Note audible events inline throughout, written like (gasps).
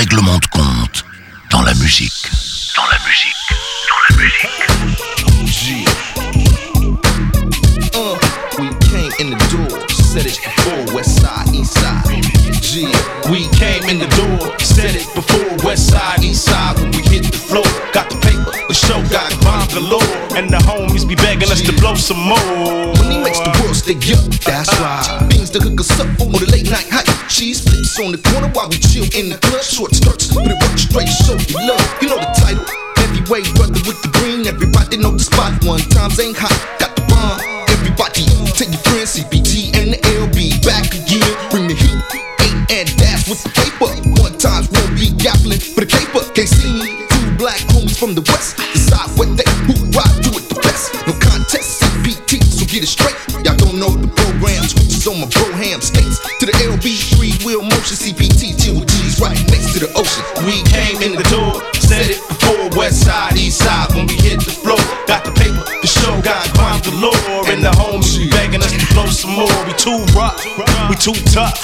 règlement de compte dans la musique. Dans la musique. Dans la musique. Uh, we came in the door, said it before, west side, east side. G, we came in the door, said it before, west side, east side. When we hit the floor, got the show got bomb galore. And the homies be begging us to blow some more. When Money makes the world stay up, that's right. Things to hook us up on the late night hike. Cheese flips on the corner while we chill in the club. Short skirts, but it works straight, show you love. You know the title. Heavyweight brother with the green, everybody know the spot. One times ain't hot, got the bomb. Everybody, take your friends, CPT and the LB back again. Bring the heat, eight and dash with the paper. One times won't be gaffling for the caper. Can't see me, two black homies from the west. My broham states. To the LB, three wheel motion, CPT, with G's right next to the ocean. We came in the door, said it before, west side, east side. When we hit the floor, got the paper, the show got bomb galore. And the homies be begging us to blow some more. We too rough, we too tough.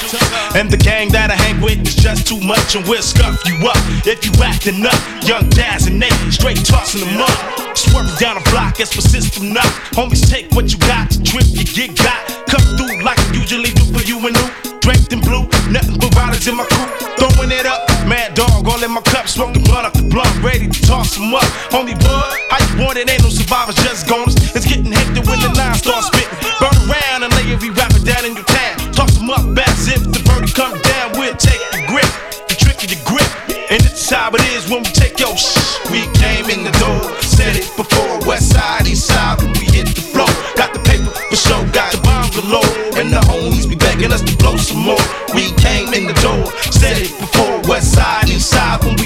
And the gang that I hang with is just too much, and we'll scuff you up if you acting up. Young Daz and Nate, straight tossing them up. Swerving down the block as for system knock. Homies take what you got, drip you get got. Come through like I usually do for you and Lou. Draped in blue, nothing but riders in my crew. Throwing it up, mad dog all in my cup, smoking blunt up the blunt, ready to toss them up. Homie, bud, how you want it? Ain't no survivors, just goners. It's getting hectic when the lines start spitting. Burn around and lay every rapper down in your town. Toss them up, as if the birdie come down, we'll take the grip, the tricky the grip. And it's how it is when we take your shh. We came in the door, before, west side, east side, we hit the floor. Got the paper for show, got the bomb galore. And the homies be begging us to blow some more. We came in the door, said it before, west side, east side, when we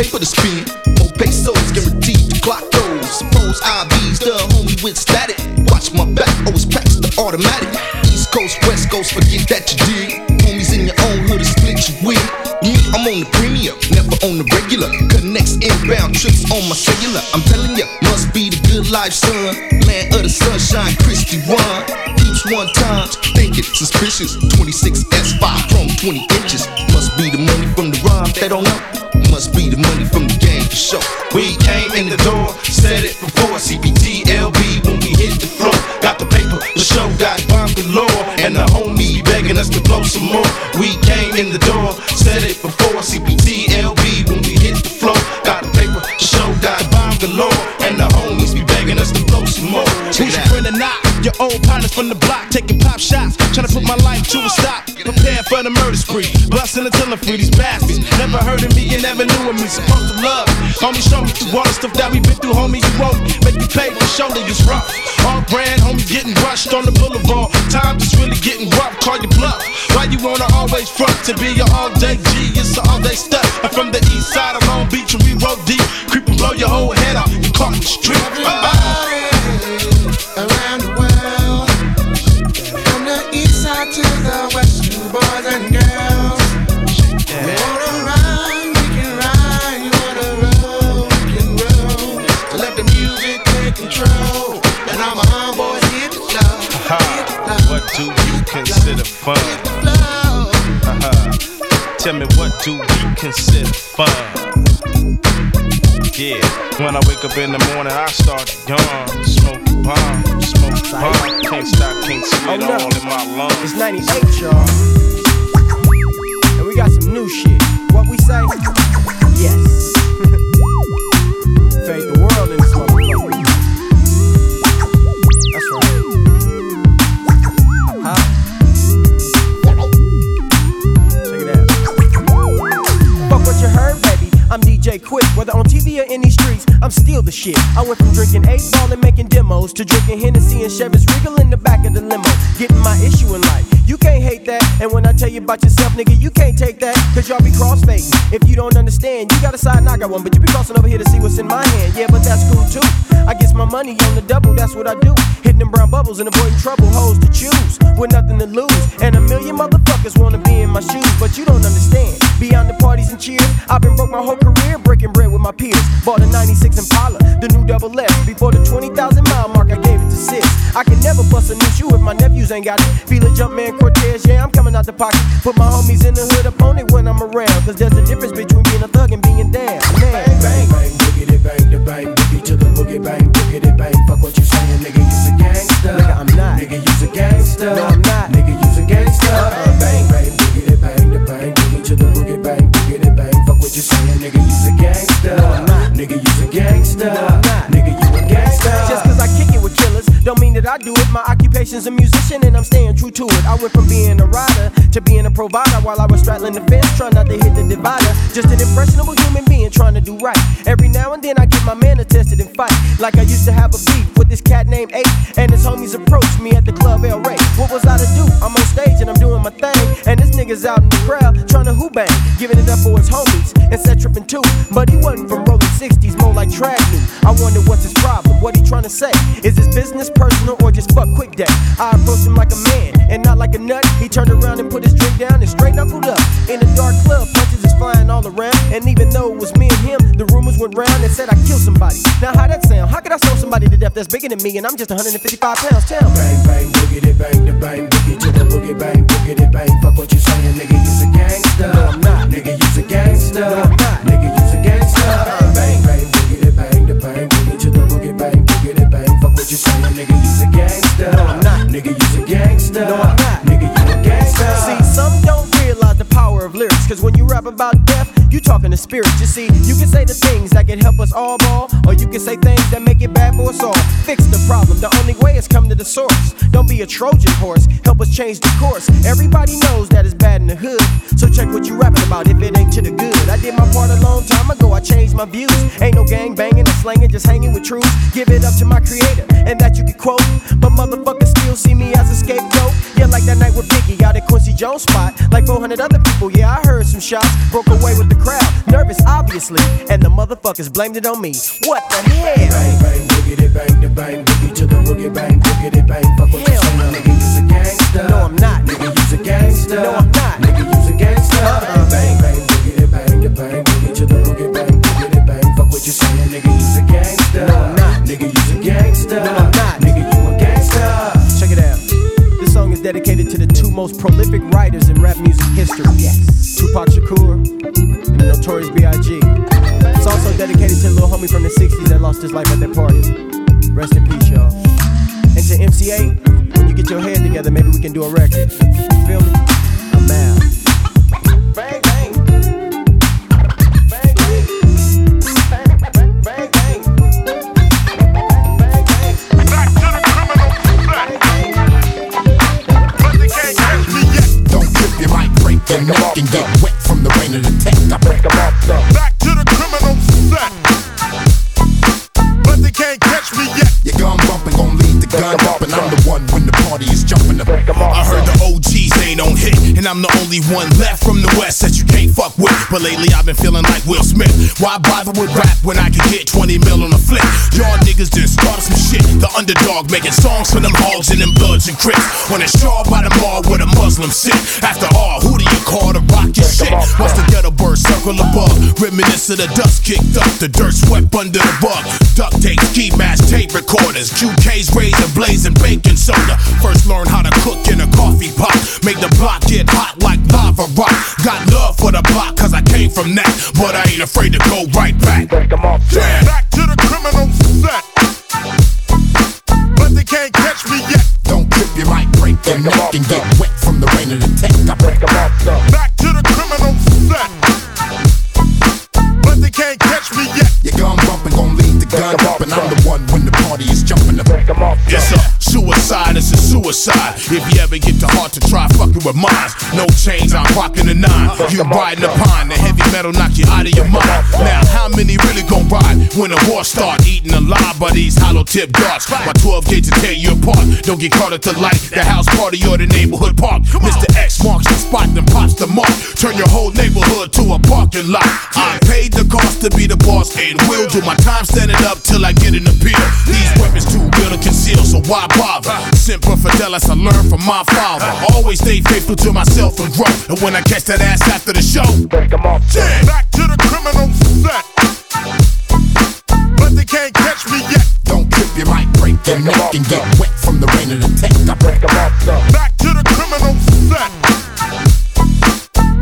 paper to spin. More pesos guaranteed to clock those. Suppose I be's the homie with static. Watch my back, always packs the automatic. East Coast, West Coast, forget that you did. Homies in your own hood, split you with. Me, I'm on the premium, never on the regular. Connects inbound trips on my cellular. I'm telling ya, must be the good life, son. Land of the sunshine, Christy one. Keeps one times, thinking suspicious. 26 S5 from 20 inches. Must be the money from the rhyme, they don't know. Must be the money from the game for sure. We came in the door, said it before. CPT, LB, when we hit the floor. Got the paper, the show got bomb galore. And the homie begging us to blow some more. We came in the door, said it before. CPT, LB, when we hit the floor. Got the paper, the show got bomb galore. And the homies be begging us to blow some more. Check Who's it your out. friend or not? Your old partners from the block taking pop shots, trying to put my life to a stop. Prepare for the murder spree, busting and telling free these bastards. Never heard of me and never knew of me. Supposed to love, homie, show me through all the stuff that we been through, homie. You won't make me pay for shoulder, it's rough. All brand, homie, getting rushed on the boulevard. Time just really getting rough. Call your bluff. Why you wanna always front to be your all day G? It's an all day stuff. I'm from the east side of Long Beach and we roll deep. Creep and blow your whole head off. You caught in the street. around consider fun? Yeah, when I wake up in the morning, I start to yawn. Smoke a bomb, smoke a bomb. Can't stop, can't see Oh, no. all in my lungs. It's 98, y'all. And we got some new shit. What we say? Yes. (laughs) Fade the Quick. Whether on TV or in these streets, I'm still the shit. I went from drinking eight ball and making demos to drinking Hennessy and Chevys Regal in the back of the limo. Getting my issue in life. You can't hate that. And when I tell you about yourself, nigga, you can't take that. Cause y'all be crossfading. If you don't understand, you got a side and I got one. But you be crossing over here to see what's in my hand. Yeah, but that's cool too. I guess my money on the double, that's what I do. Hitting them brown bubbles and avoiding trouble, hoes to choose. With nothing to lose. And a million motherfuckers wanna be in my shoes, but you don't understand. Beyond the parties and cheers, I've been broke my whole career breaking bread with my peers. Bought a 96 Impala, the new double F. Before the 20,000 mile mark, I gave it to six. I can never bust a new shoe if my nephews ain't got it. Feel a jump man Cortez, yeah, I'm coming out the pocket. Put my homies in the hood up on it when I'm around. Cause there's a difference between being a thug and being down. Man, Bang, bang, bang, boogity bang, the bang, boogie to the boogie bang, boogity bang. Fuck what you saying, nigga, you's a gangster. Nigga, I'm not. Nigga, you's a gangster. No, I'm not. Nigga, Nigga, you's a gangster. That I do it. My occupation's a musician and I'm staying true to it. I went from being a rider to being a provider while I was straddling the fence, trying not to hit the divider. Just an impressionable human being trying to do right. Every now and then I get my man attested and fight. Like I used to have a beef with this cat named Ape, and his homies approached me at the club El Rey. What was I to do? I'm on stage and I'm doing my thing, and this nigga's out in the crowd trying to hoop bang, giving it up for his homies and set tripping too. But he wasn't from rolling 60s, more like trad new. I wonder what's his problem, what he trying to say. Is this business personal or just fuck quick day? I approached him like a man and not like a nut. He turned around and put his drink down and straight knuckled up. In a dark club, punches is flying all around. And even though it was me and him, the rumors went round and said I killed somebody. Now how that sound? How could I sell somebody to death that's bigger than me and I'm just 155 pounds? Tell me. Bang, bang, boogity bang, the bang, boogie to the boogie bang, boogity bang. Fuck what you saying, nigga, you's a gangster. No, I'm not. Nigga, you's a gangster. No, I'm not. Nigga, you's a gangster. Uh-uh. Bang, bang, boogity bang, the bang, nigga, you's a gangster. No, I'm not. Nigga, you's a gangster. No, I'm not. Nigga, you a gangster. See, some don't power of lyrics. Cause when you rap about death, you talking to spirits. You see, you can say the things that can help us all ball, or you can say things that make it bad for us all. Fix the problem. The only way is come to the source. Don't be a Trojan horse. Help us change the course. Everybody knows that it's bad in the hood. So check what you rapping about if it ain't to the good. I did my part a long time ago. I changed my views. Ain't no gang banging and slanging, just hanging with truth. Give it up to my creator, and that you can quote. But motherfuckers still see me as a scapegoat. Yeah, like that night with Biggie out at Quincy Jones spot. Like 400 other people, yeah, I heard some shots. Broke away with the crowd. Nervous, obviously. And the motherfuckers blamed it on me. What the hell? Bang, bang, boogity bang, the bang, boogie to the boogie bang, boogity bang. Fuck what you Hell saying, no. nigga, you's a gangster. No, I'm not. Nigga, you's a gangster. No, I'm not. Nigga, you's a gangster. Uh-uh. Bang, bang, boogity bang, the bang, boogie to the boogie bang, boogity bang. Fuck what you saying, nigga, you's a gangster. No, I'm not. Nigga, you's a gangster. No, I'm not. Most prolific writers in rap music history. Yes. Tupac Shakur and the Notorious B.I.G. It's also dedicated to a little homie from the 60s that lost his life at that party. Rest in peace, y'all. And to MC Eiht, when you get your head together, maybe we can do a record. You feel me? And get wet from the rain of the tech. I break 'em off, though. Back to the criminal set. But they can't catch me yet. Your gun bumping gon' lead the gun up, and I'm the one when the party is jumping up. I heard the OGs ain't on hit, and I'm the only one left from the West that you can't fuck with. But lately I've been feeling like Will Smith. Why bother with rap when I can get 20 mil on a flip? Y'all niggas just started some shit. The underdog making songs for them hogs and them bloods and crips. On a straw by the mall where the Muslims sit. After all, who do you call to rock your shit? Once the circle above, reminisce of the dust kicked up, the dirt swept under the rug. Duct tape, ski mask, tape recorders, QK's razor blades and baking soda. First learn how to cook in a coffee pot. Make the block get hot like lava rock. Got love for the block cause I came from that. But I ain't afraid to go right back. Yeah. Back to the criminal set. But they can't catch me yet. Don't trip, you might break your neck and get wet from the rain of the tech. I break 'em off. Back to the criminal catch me yet. Your gun bumping gon' lead the gun up, and I'm the one when the party is jumping up. It's a suicide, it's a suicide. If you ever get the heart to try fucking with mines, no change, I'm rocking the nine. You riding the pine, the heavy metal knock you out of your mind. Now, how many really gon' ride when the war start. Eating alive by these hollow tip darts. My 12 gauge to tear you apart. Don't get caught at the light, the house party or the neighborhood park. Mr. X marks the spot, then pops the mark. Turn your whole neighborhood to a parking lot. I paid the cost to be the boss and will do my time standing up till I get an appeal. These weapons too real to conceal, so why bother? Semper Fidelis, I learned from my father. I Always stay faithful to myself and grow. And when I catch that ass after the show, Yeah, back to the criminal set. But they can't catch me yet. don't trip, you might break your neck and get wet from the rain of the tech. I break 'em off, so. Back to the criminal set.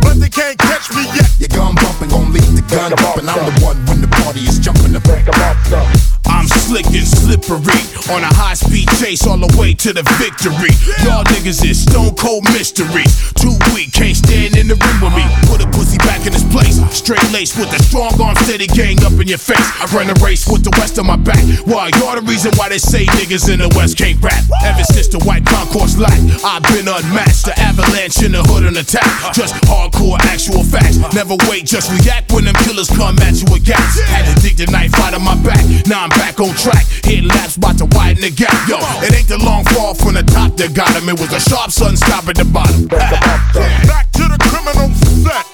But they can't catch me yet. Your gun bumping gon' lead the gun bumping. I'm the one when the party is jumping to break 'em off, so. I'm slick and slippery on a high speed chase all the way to the victory. Y'all niggas is stone cold mysteries. Too weak, can't stand in the ring with me. Put a pussy back in his place. Straight lace with a strong arm steady gang up in your face. I run a race with the west on my back. Why? You're the reason why they say niggas in the west can't rap. Ever since the white concourse light, I've been unmatched. The avalanche in the hood and attack. Just hardcore actual facts. Never wait, just react when them killers come at you with gas. Had to dig the knife out of my back. Now I'm back on track. Hitting laps about to widen the gap. Yo, it ain't the long fall from the top that got him. It was a sharp sun stop at the bottom. Back to the criminal set.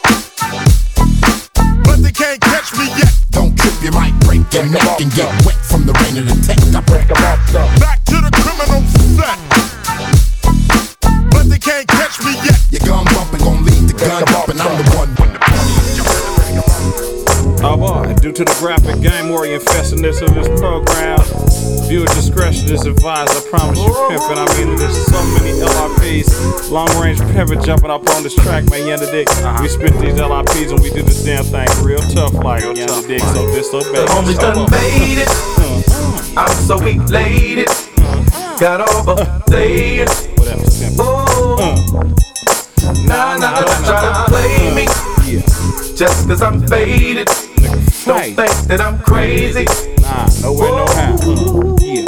But they can't catch me yet. Don't trip, you might break your neck and get wet from the rain of the tech. I break 'em off, so. Back to the criminal set. But they can't catch me yet. Your gun bumping gon' lead the gun up, and I'm the one when the party is jumping. Boy, due to the graphic game infestingness of this program, viewer discretion is advised. I promise you, pimpin'. I mean, there's so many LRPs, long range pimpin' jumping up on this track, man. You under dig? We spit these LRPs and we do this damn thing real tough, like you under dig. So disobey. Homies done made it. Uh-huh. I'm so elated. Uh-huh. Got overplayed. Whatever, pimp. Oh, uh-huh. nah, nah, nah, try to play me. Just cause I'm faded. Don't think that I'm crazy. Nah, nowhere, no how. Uh, yeah.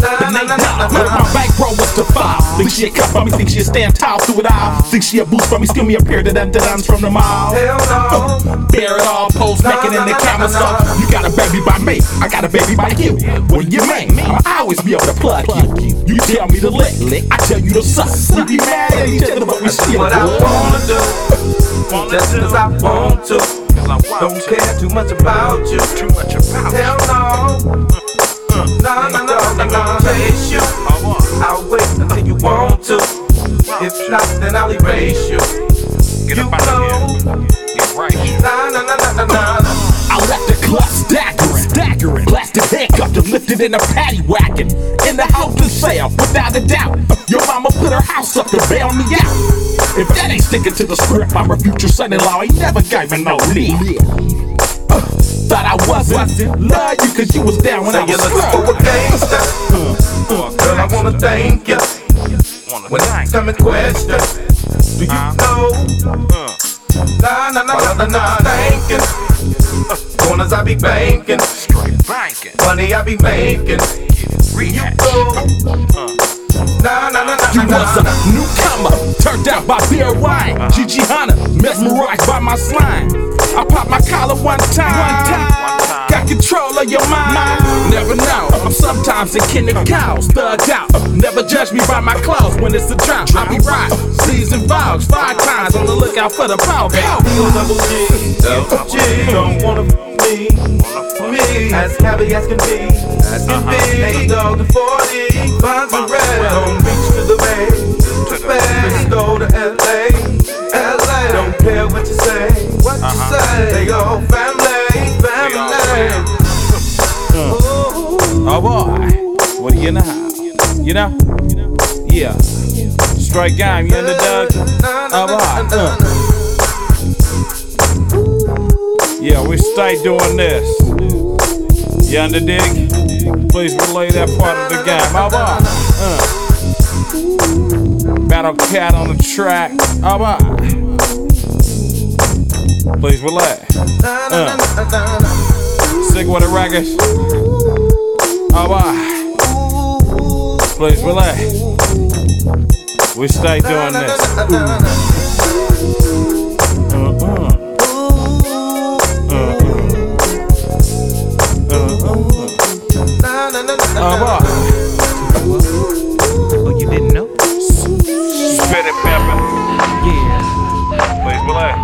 Nah, nah, nah, nah, Look, nah. my bankroll was to five. Think she a from me, think she a stand tall through it all. Think she a boost from me, steal me a pair of them duns from the mall. Hell no. Bear it all, pose naked in the camera stuff. You got a baby by me, I got a baby by you. When you make me, I always be able to plug you. You tell me to lick, I tell you to suck. We be mad at each other, but we still What I wanna do. Just cause I want to. Don't care too much about you. Too much about Hell no. Nah, nah, nah, nah, nah. Chase you. I'll wait until you want to. If not, then I'll erase you. Get You up out of know. here. Get right. Nah, nah, nah, nah, nah, nah. I left the club staggering, staggering. Plastic handcuffed and lifted in a paddy wagon. In the house to sale, without a doubt. Your mama put her house up to bail me out. If that ain't sticking to the script, I'm a future son-in-law. Ain't never gave me no lip. Uh, thought I wasn't. Love you cause you was down when Say I was a struggling. gangster. Uh, uh, Girl, I wanna thank you. When it's coming question, do you know? Uh. Nah, nah, nah, nah, nah, nah, thanking. Corners I be banking. Money I be making. You go. Uh. Nah, nah, nah, nah, You was a newcomer, turned out by beer wine. Gigi Hunter, mesmerized by my slime. I popped my collar one time. One time. Got control of your mind. Never know. I'm sometimes a kin of cows, thugged out. Never judge me by my clothes when it's a drought. I be right. Season vows, five times on the lookout for the power. Double G, double G, don't wanna me, me, as happy as can be, as can be. Hey, dog, the 40, bonds and red, don't reach to the bay, to the bay. Let's go to LA, LA. Don't care what you say, what you say. They all family, family. Oh boy, what do you know? You know? Yeah. Straight game, you underdog? Oh boy. Uh. Yeah, we stay doing this. You under dig? Please relay that part of the game. Oh boy. Uh. Battle Cat on the track. Oh boy. Please relay. Uh. Sick with the records. Alright. Please relax. We stay doing this. Uh-huh. Uh-huh. Uh-huh. Oh, you didn't know? Yeah. Please relax.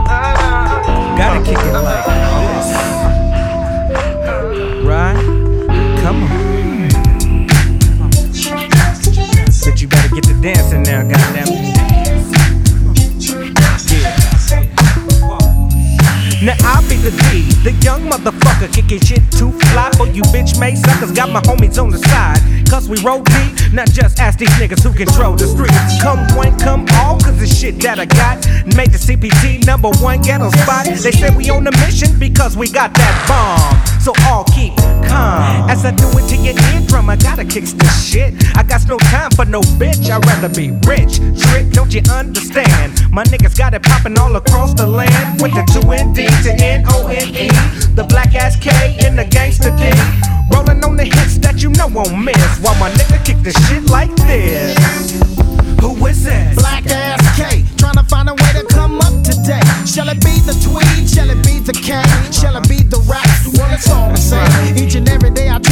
Gotta kick it like this. Right? Come on. dancing now, goddamn. Now I be the D, the young motherfucker kicking shit too fly for you bitch made suckers. Got my homies on the side, cause we roll deep. Not just ask these niggas who control the streets. Come one, come all, cause the shit that I got made the CPT number one ghetto spot. They say we on a mission because we got that bomb. So all keep calm as I do it to your eardrum. I gotta kick this shit. I got no time for no bitch. I'd rather be rich. Trick, don't you understand? My niggas got it popping all across the land with the two and D to N O N E. The black ass K in the gangster D. Rolling on the hits that you know won't miss. While my nigga kick the shit like this. Who is this? Black ass K. Trying to find a way to come up today. Shall it be the tweed? Shall it be the cane? Shall it be the rap? Well, it's all the same. Each and every day I try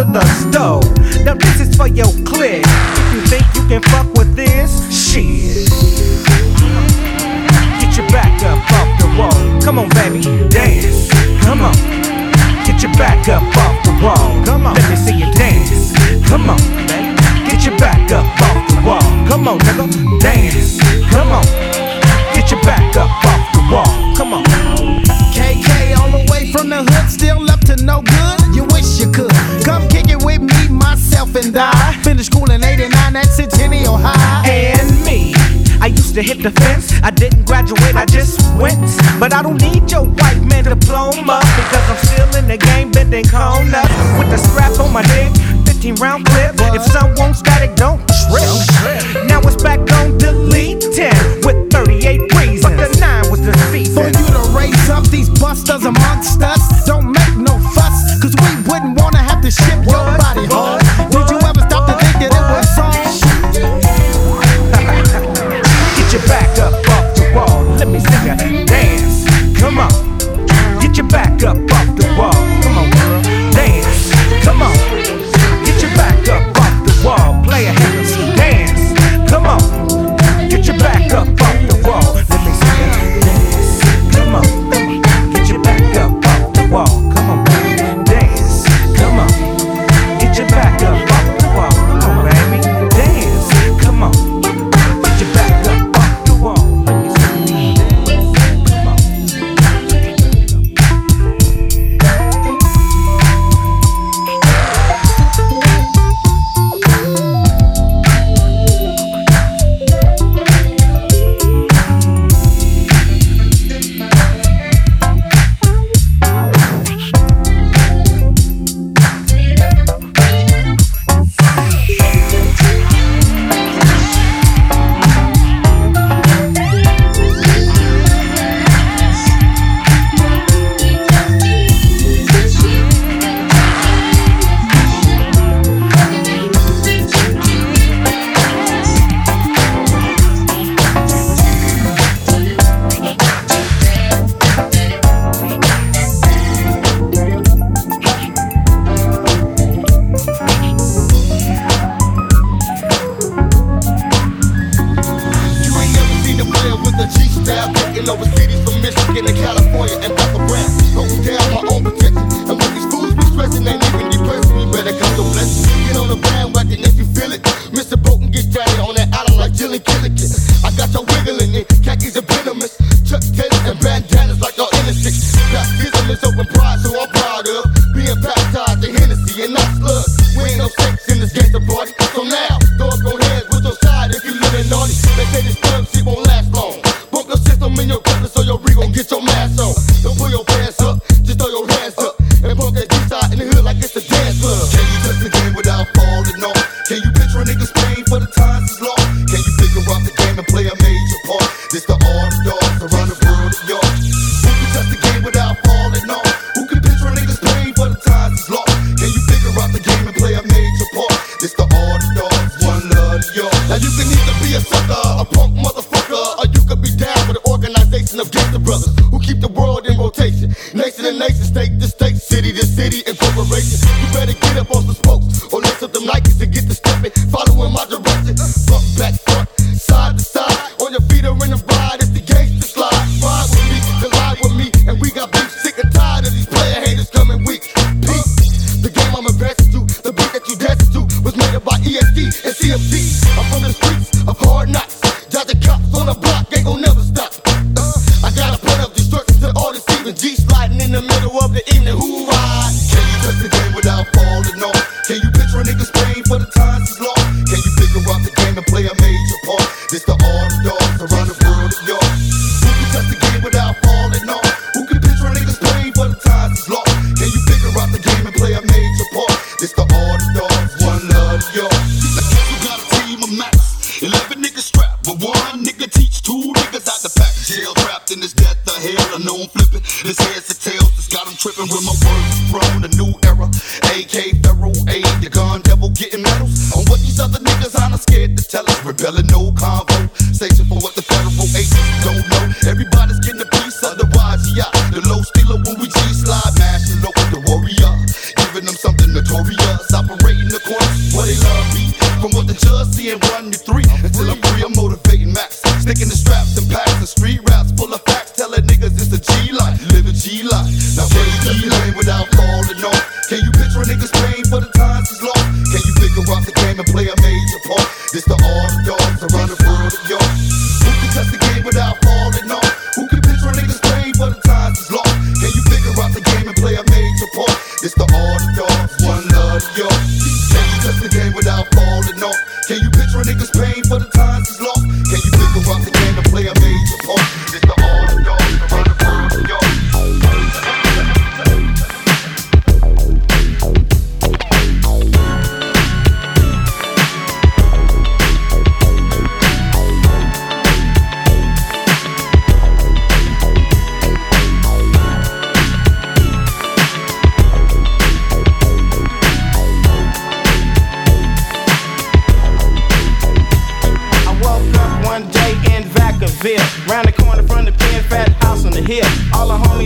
to the stove. But I don't need your white man diploma because I'm still in the game, bending corners with the strap on my dick, 15 round clip.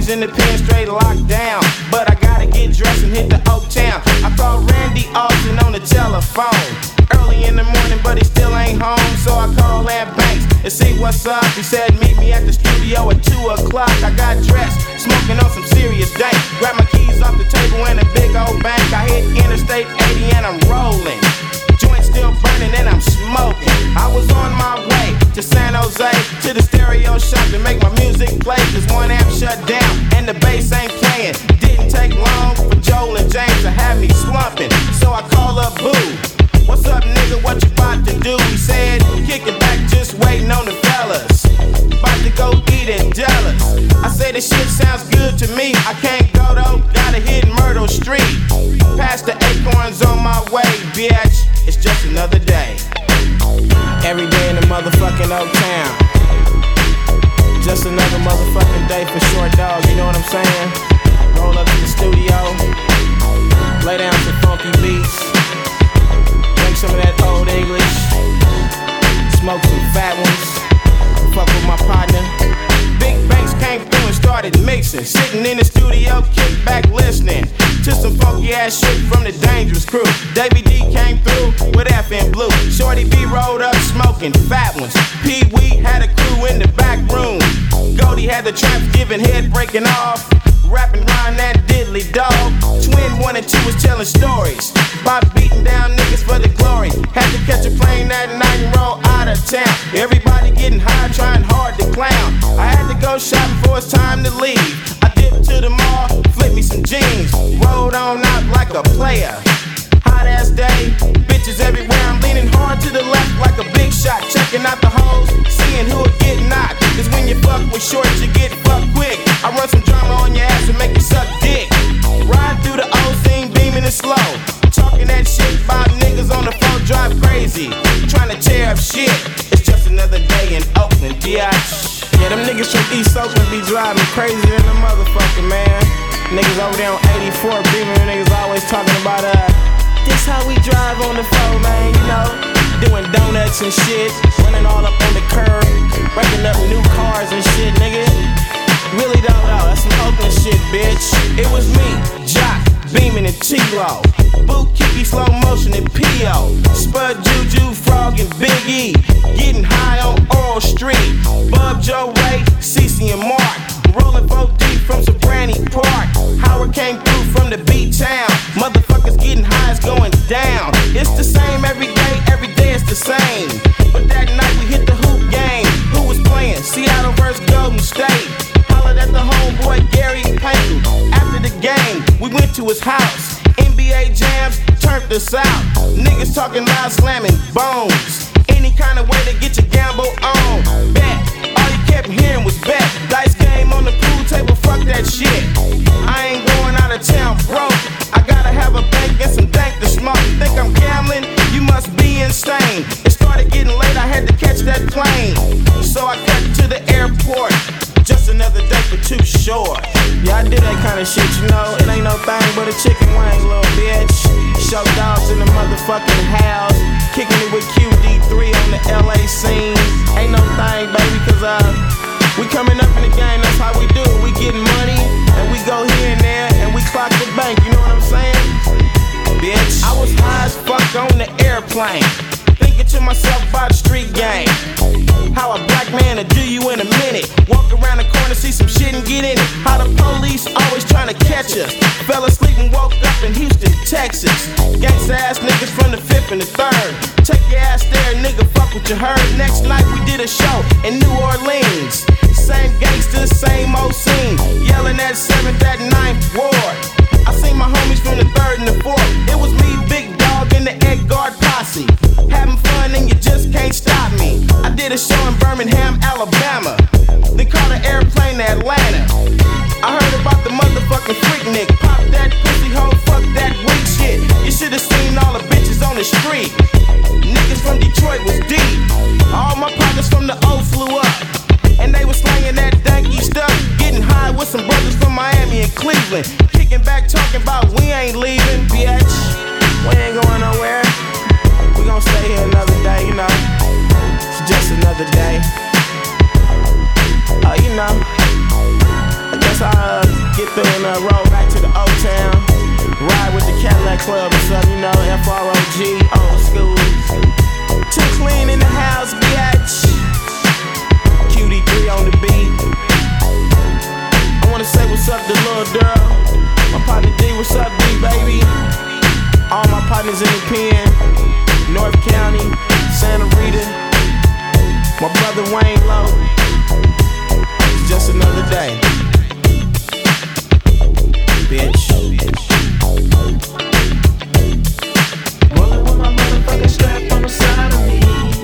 In the pen straight locked down, but I gotta get dressed and hit the Oak Town. I called Randy Austin on the telephone early in the morning, but he still ain't home, so I called Ant Banks and see what's up. He said meet me at the studio at two o'clock. I got dressed, smoking on some serious dank. Grab my keys off the table in a big old bank. I hit Interstate 80 and I'm rolling. Still burning and I'm smoking. I was on my way to San Jose to the stereo shop to make my music play. Cause one amp shut down and the bass ain't playing. Didn't take long for Joel and James to have me slumping. So I call up Boo. What's up, nigga? What you about to do? He said, kick it back, just waiting on the fellas. About to go eat at Dallas. I say this shit sounds good to me. I can't go though, gotta hit Myrtle Street. Past the acorns on my way, bitch. It's just another day. Every day in the motherfucking Oak Town. Just another motherfucking day for short dog, you know what I'm saying? Roll up to the studio, lay down some funky beats, some of that old English, smoke some fat ones, fuck with my partner. Big Banks came through and started mixing. Sitting in the studio, kick back listening to some funky ass shit from the Dangerous Crew. Davey D came through with F and Blue. Shorty B rolled up smoking fat ones. Pee Wee had a crew in the back room. Goldie had the traps giving head breaking off. Rapping round that diddly dog. Twin one and two was telling stories. About beating down niggas for the glory. Had to catch a plane that night and roll out of town. Everybody getting high, trying hard to clown. I had to go shopping before it's time to leave. I dipped to the mall, flipped me some jeans. Rolled on out like a player. Hot ass day, bitches everywhere. I'm leaning hard to the left like a big shot. Checking out the hoes, seeing who will get knocked. Cause when you fuck with shorts, you get fucked quick. I run some drama on your ass and make you suck dick. Ride through the old scene, beaming it slow. Talking that shit about niggas on the phone, drive crazy. Trying to tear up shit. It's just another day in Oakland, biatch. Yeah, them niggas from East Oakland be driving crazy than a motherfucker, man. Niggas over there on 84 beaming, niggas always talking about, uh, this how we drive on the phone, man, you know? Doing donuts and shit, running all up on the curb, breaking up new cars and shit, nigga. Really don't know, that's some Oakland shit, bitch. It was me, Jock, Beaming and T-Lo. Boot Kiki, slow motion and P.O. Spud Juju, Frog and Big E. Getting high on Oral Street. Bub Joe Ray, Cece and Mark. Rolling 4 deep from Sobrante Park. Howard came through from the beat town. Motherfuckers getting high is going down. It's the same every day, every day it's the same. But that night we hit the hoop game. Who was playing? Seattle versus Golden State. Hollered at the homeboy Gary Payton. After the game, we went to his house. NBA jams turned us out. Niggas talking loud, slamming bones. Any kind of way to get your gamble on. Bet. All you kept hearing was bet. Dice game on the pool table, fuck that shit. I ain't going out of town broke. I gotta have a bank and some dank to smoke. Think I'm gambling? You must be insane. It started getting late, I had to catch that plane. So I cut to the airport. Just another day for too short. Yeah, I did that kind of shit, you know. It ain't no thing but a chicken wing, little bitch. Show dogs in the motherfucking house. Kicking it with QD3 on the LA scene. Ain't no thing, baby, cause uh, we coming up in the game, that's how we do it. We getting money, and we go here and there, and we clock the bank, you know what I'm saying? Bitch, I was high as fuck on the airplane. Thinking to myself about the street game. How a black man will do you in a minute. Walk around the corner, see some shit and get in it. How the police always trying to catch us. Fell asleep and woke up in Houston, Texas. Gangsta ass niggas from the fifth and the third. Take your ass there, nigga, fuck what you heard. Next night we did a show in New Orleans. Same gangsters, same old scene. Yelling at 7th, at 9th Ward. I seen my homies from the third and the fourth. It was me, Big Dog, and the Edgard posse. Having fun and you just can't stop me. I did a show in Birmingham, Alabama. Then caught an airplane to Atlanta. I heard about the motherfucking freak Nick. Pop that pussy hoe, fuck that weak shit. You should've seen all the bitches on the street. Niggas from Detroit was deep. All my partners from the O flew up. And they was slanging that danky stuff. Getting high with some brothers from Miami and Cleveland. Kicking back, talking about we ain't leaving, bitch. We ain't going nowhere. We gon' stay here another day, you know. It's just another day. Oh, you know. I guess I'll uh, get through and uh, roll back to the old town. Ride with the Cadillac Club or something, you know. F-R-O-G, old school. Too clean in the house, bitch. QD3 on the beat. I wanna say what's up to little girl. My partner D, what's up, D, baby? All my partners in the pen. North County, Santa Rita. My brother Wayne Lowe. Just another day. Bitch. Rolling with my motherfucking strap on the side of me.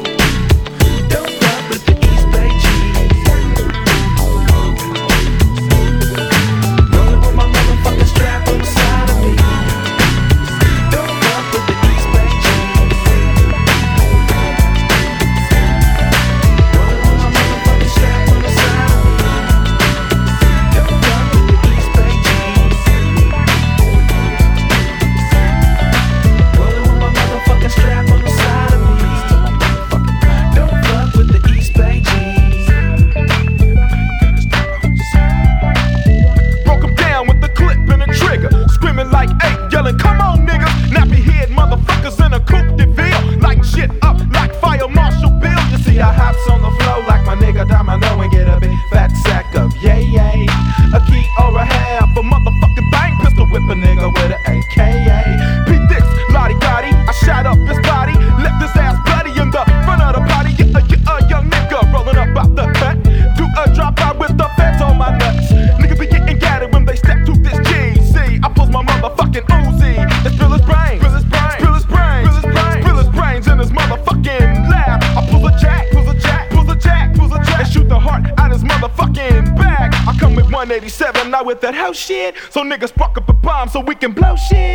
So niggas spark up a bomb so we can blow shit.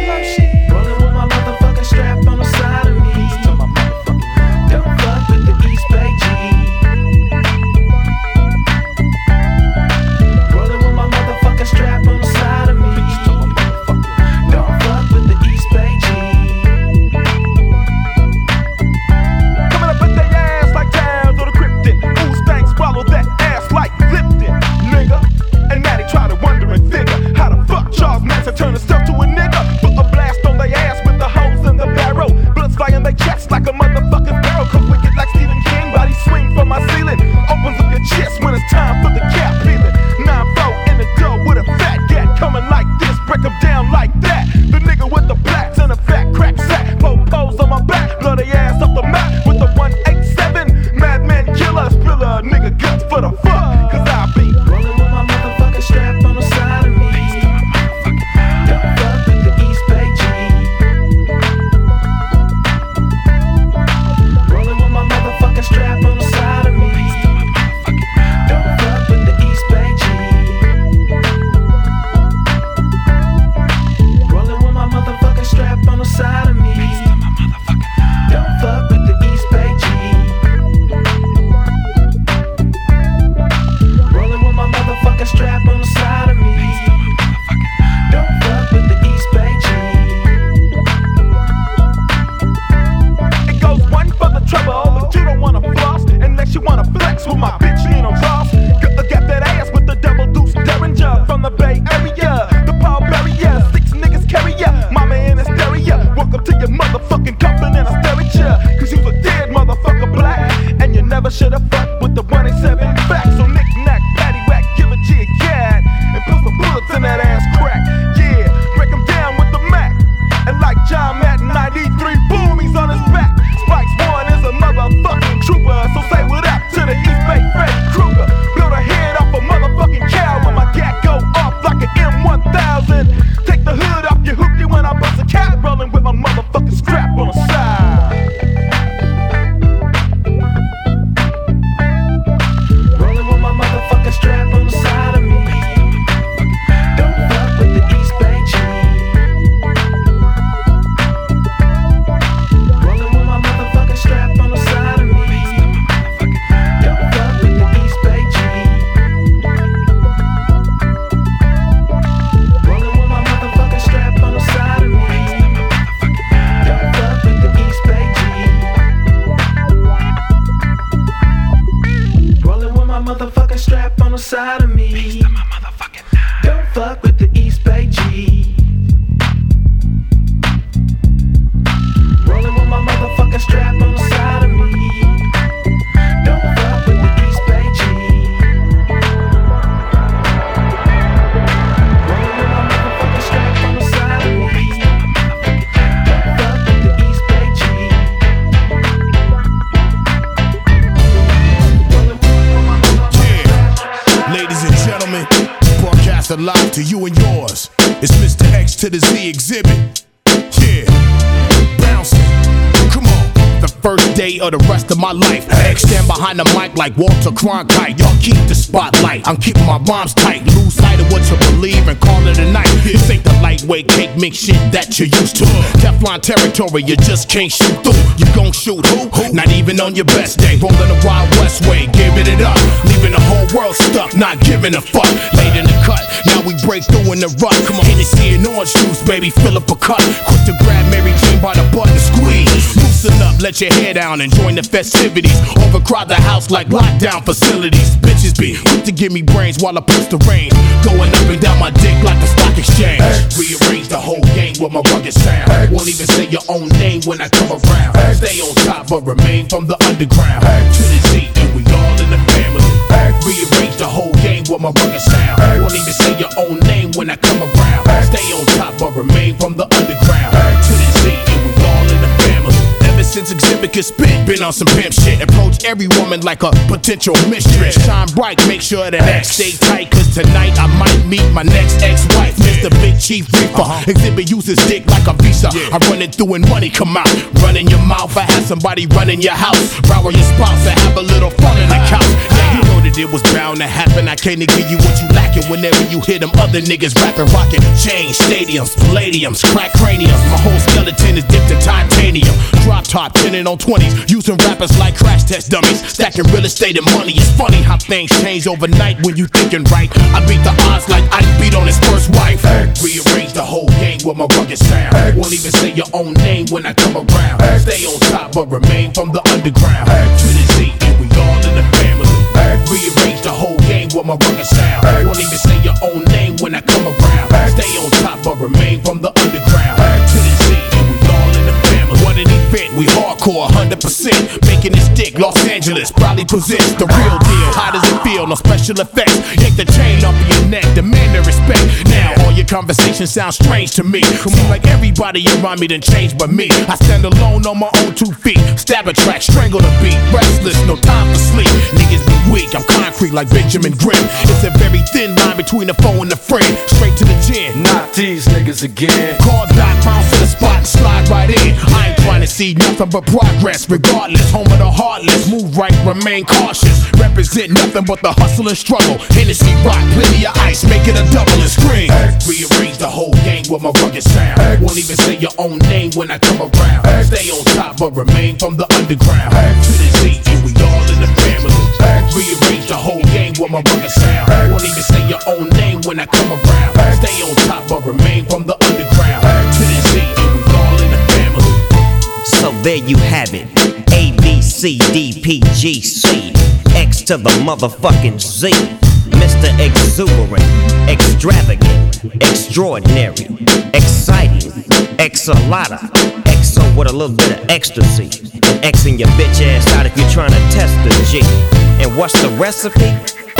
my life. Stand behind the mic like Walter Cronkite. Y'all keep the spotlight. I'm keeping my bombs tight. Lose sight of what you believe and call it a night. This ain't the lightweight cake mix shit that you're used to. Teflon territory, you just can't shoot through. You gon' shoot who? Not even on your best day. Rolling the Wild West way, giving it up. Leaving the whole world stuck, not giving a fuck. Late in the cut, now we break through in the rut. Come on, Hennessy and orange juice, baby, fill up a cup. Quick to grab Mary Jane by the butt and let your hair down and join the festivities. Overcrowd the house like lockdown facilities. Bitches be quick to give me brains while I push the rain. Going up and down my dick like the stock exchange. Rearrange the whole game with my rugged sound. Won't even say your own name when I come around. Hey. Stay on top but remain from the underground. To the Z and we all in the family. Rearrange the whole game with my rugged sound. Won't even say your own name when I come around. Stay on top but remain from the underground. Can spit. Been on some pimp shit. Approach every woman like a potential mistress. Shine bright, make sure that X stay tight. Cause tonight I might meet my next ex-wife. Mr. Big Chief Reaper. Uh-huh. Xzibit uses dick like a visa. I run it through and money come out. Run in your mouth, I have somebody run in your house. Rower your spouse and have a little fun the couch. Yeah, you know that it was bound to happen. I can't give you what you lacking whenever you hear them other niggas rapping, rocking. Change stadiums, palladiums, crack craniums. My whole skeleton is dipped in titanium. Drop top, tinted on 20s. Using rappers like crash test dummies. Stacking real estate and money. It's funny how things change overnight when you thinking right. I beat the odds like Ike beat on his first wife. Rearrange the whole game with my rugged sound. Won't even say your own name when I come around. Stay on top but remain from the underground. To the Z, and we all in the family. Rearrange the whole game with my rugged sound. Won't even say your own name when I come around. Stay on top but remain from the underground. To the Z, and we all in the family. What an event, we hardcore 100%. Making this dick, Los Angeles probably possess the real deal. How does it feel? No special effects. Yank the chain off of your neck, demand the respect. Now all your conversations sound strange to me. Seem like everybody around me done changed but me. I stand alone on my own two feet. Stab a track, strangle the beat. Restless, no time for sleep. Niggas be weak, I'm concrete like Benjamin Grimm. It's a very thin line between a foe and a friend. Straight to the gin. Not these niggas again. Call Doc, bounce to the spot and slide right in. I ain't trying to see nothing but progress. Regardless, home of the heartless. Move right, remain cautious. Represent nothing but the hustle and struggle. Hennessy rock, plenty of ice, make it a double and scream. Rearrange the whole game with my rugged sound. Won't even say your own name when I come around. Stay on top but remain from the underground. To the Z, and we all in the family. Rearrange the whole game with my rugged sound. Won't even say your own name when I come around. Stay on top but remain from the underground. To the Z, So there you have it. A B C D P G C X to the motherfucking Z. Mr. Exuberant, extravagant, extraordinary, exciting, exalata, exo with a little bit of ecstasy. And Xing your bitch ass out if you're trying to test the G. And what's the recipe?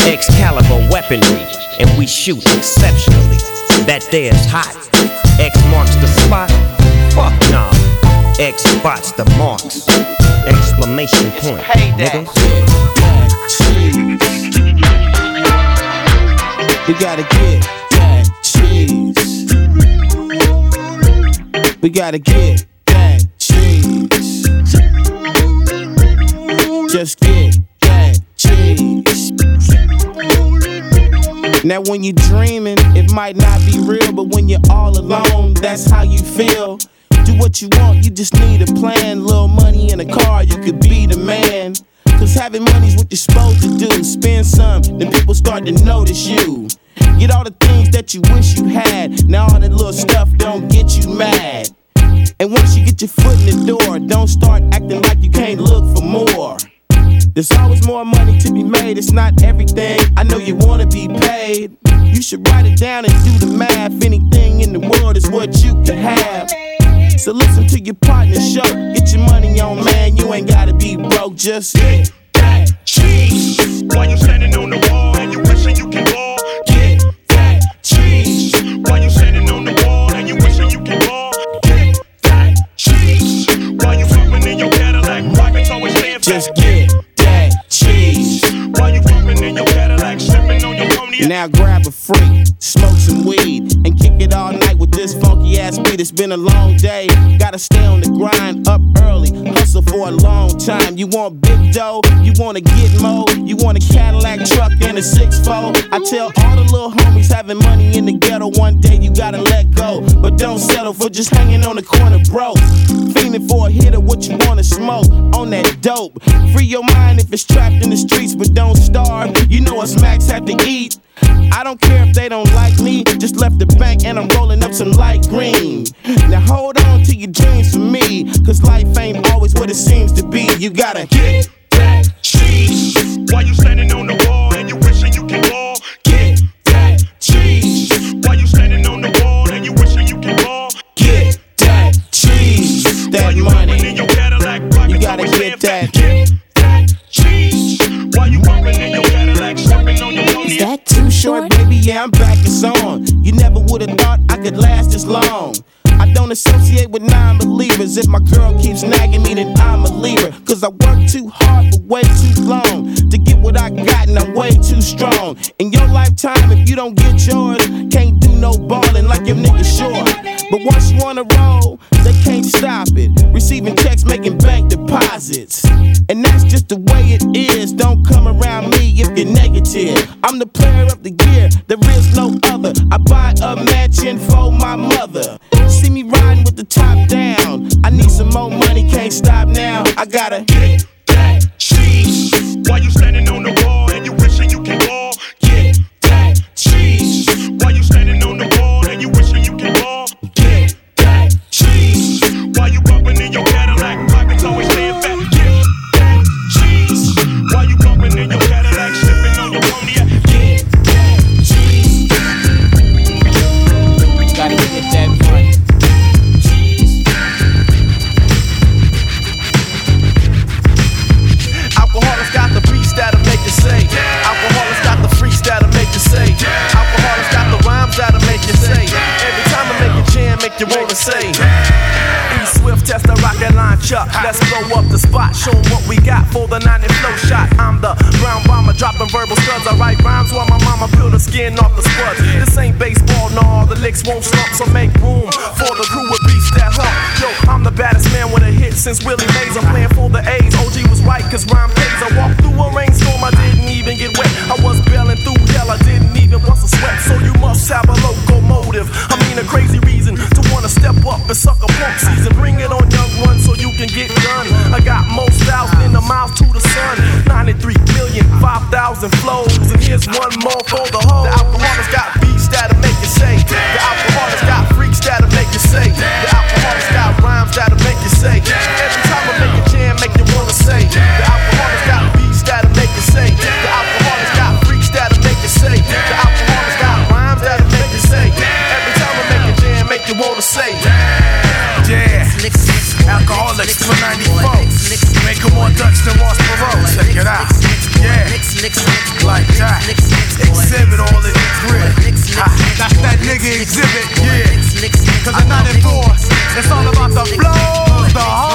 Excalibur weaponry, and we shoot exceptionally. That there's hot. X marks the spot. Fuck nah. X spots the marks. Exclamation point. Niggas. We gotta get that cheese. We gotta get that cheese. Just get that cheese. Now, when you're dreaming, it might not be real, but when you're all alone, that's how you feel. Do what you want, you just need a plan. Little money in a car, you could be the man. Cause having money's what you're supposed to do. Spend some, then people start to notice you. Get all the things that you wish you had. Now all that little stuff don't get you mad. And once you get your foot in the door, don't start acting like you can't look for more. There's always more money to be made, it's not everything. I know you wanna be paid. You should write it down and do the math. Anything in the world is what you can have. So listen to your partner show. Get your money on, man. You ain't gotta be broke, just get that cheese. While you standing on the wall and you wishing you can ball, Get that cheese. While you standing on the wall and you wishing you can ball, Get that cheese. While you fucking in your Cadillac, rockets always stand Just get that cheese. While you fucking in your Cadillac, sipping on your cognac. Now grab a freak, smoke some weed, and kick it all night this funky ass beat. It's been a long day. Gotta stay on the grind, up early, hustle for a long time. You want big dough, you wanna get more, you want a Cadillac truck and a six four. I tell all the little homies having money in the ghetto. One day you gotta let go, but don't settle for just hanging on the corner, bro. Fiending for a hit of what you wanna smoke on that dope. Free your mind if it's trapped in the streets, but don't starve. You know us Max have to eat. I don't care if they don't like me, just left the bank and I'm rolling up some light green. Now hold on to your dreams for me, cause life ain't always what it seems to be. You gotta get that cheese. While you standing on the wall and you wishing you can ball, Get that cheese. While you standing on the wall and you wishing you can ball, Get that cheese. That money. in your Cadillac, You gotta get that. Get short, baby? Yeah, I'm back. It's on. You never would've thought I could last this long. I don't associate with non believers. If my girl keeps nagging me, then I'ma leave her. Cause I work too hard for way too long to get what I got, and I'm way too strong. In your lifetime, if you don't get yours, can't do no ballin' like your nigga short. But once you on a roll, they can't stop it. Receiving checks, making bank deposits. And that's just the way it is. Don't come around me if you're negative. I'm the player of the year, there is no other. I buy a mansion for my mother. See me riding with the top down. I need some more money, can't stop now. I gotta get that cheese. Why you standing on the wall wanna say. E Swift test the rocket launch up. Let's blow up the spot. Show what we got for the 90 flow shot. I'm the brown bomber dropping verbal studs. I write rhymes while my mama peel the skin off the spuds. This ain't baseball, no. The licks won't slump, so make room for the crew with beats that hump. Yo, I'm the baddest man with a hit since Willie Mays. I'm playing for the A's. OG was right, cause rhyme pays. I walked through a rainstorm, I didn't even get wet. I was bailing through hell, I didn't even bust a sweat. So you must have a locomotive. I mean, a crazy reason to wanna step up and suck a punk season. Bring it on, young one, so you can get done. I got more styles than the miles to the sun. 93 million, 5,000 flows. And here's one more for the whole. The Alkaholiks got beats that'll make you say. The Alkaholiks got freaks that'll make you say. Like that. Xzibit all in the grip. Ha, That's that nigga Xzibit. Yeah, cause it's not in four. It's all about the flows, the hoes,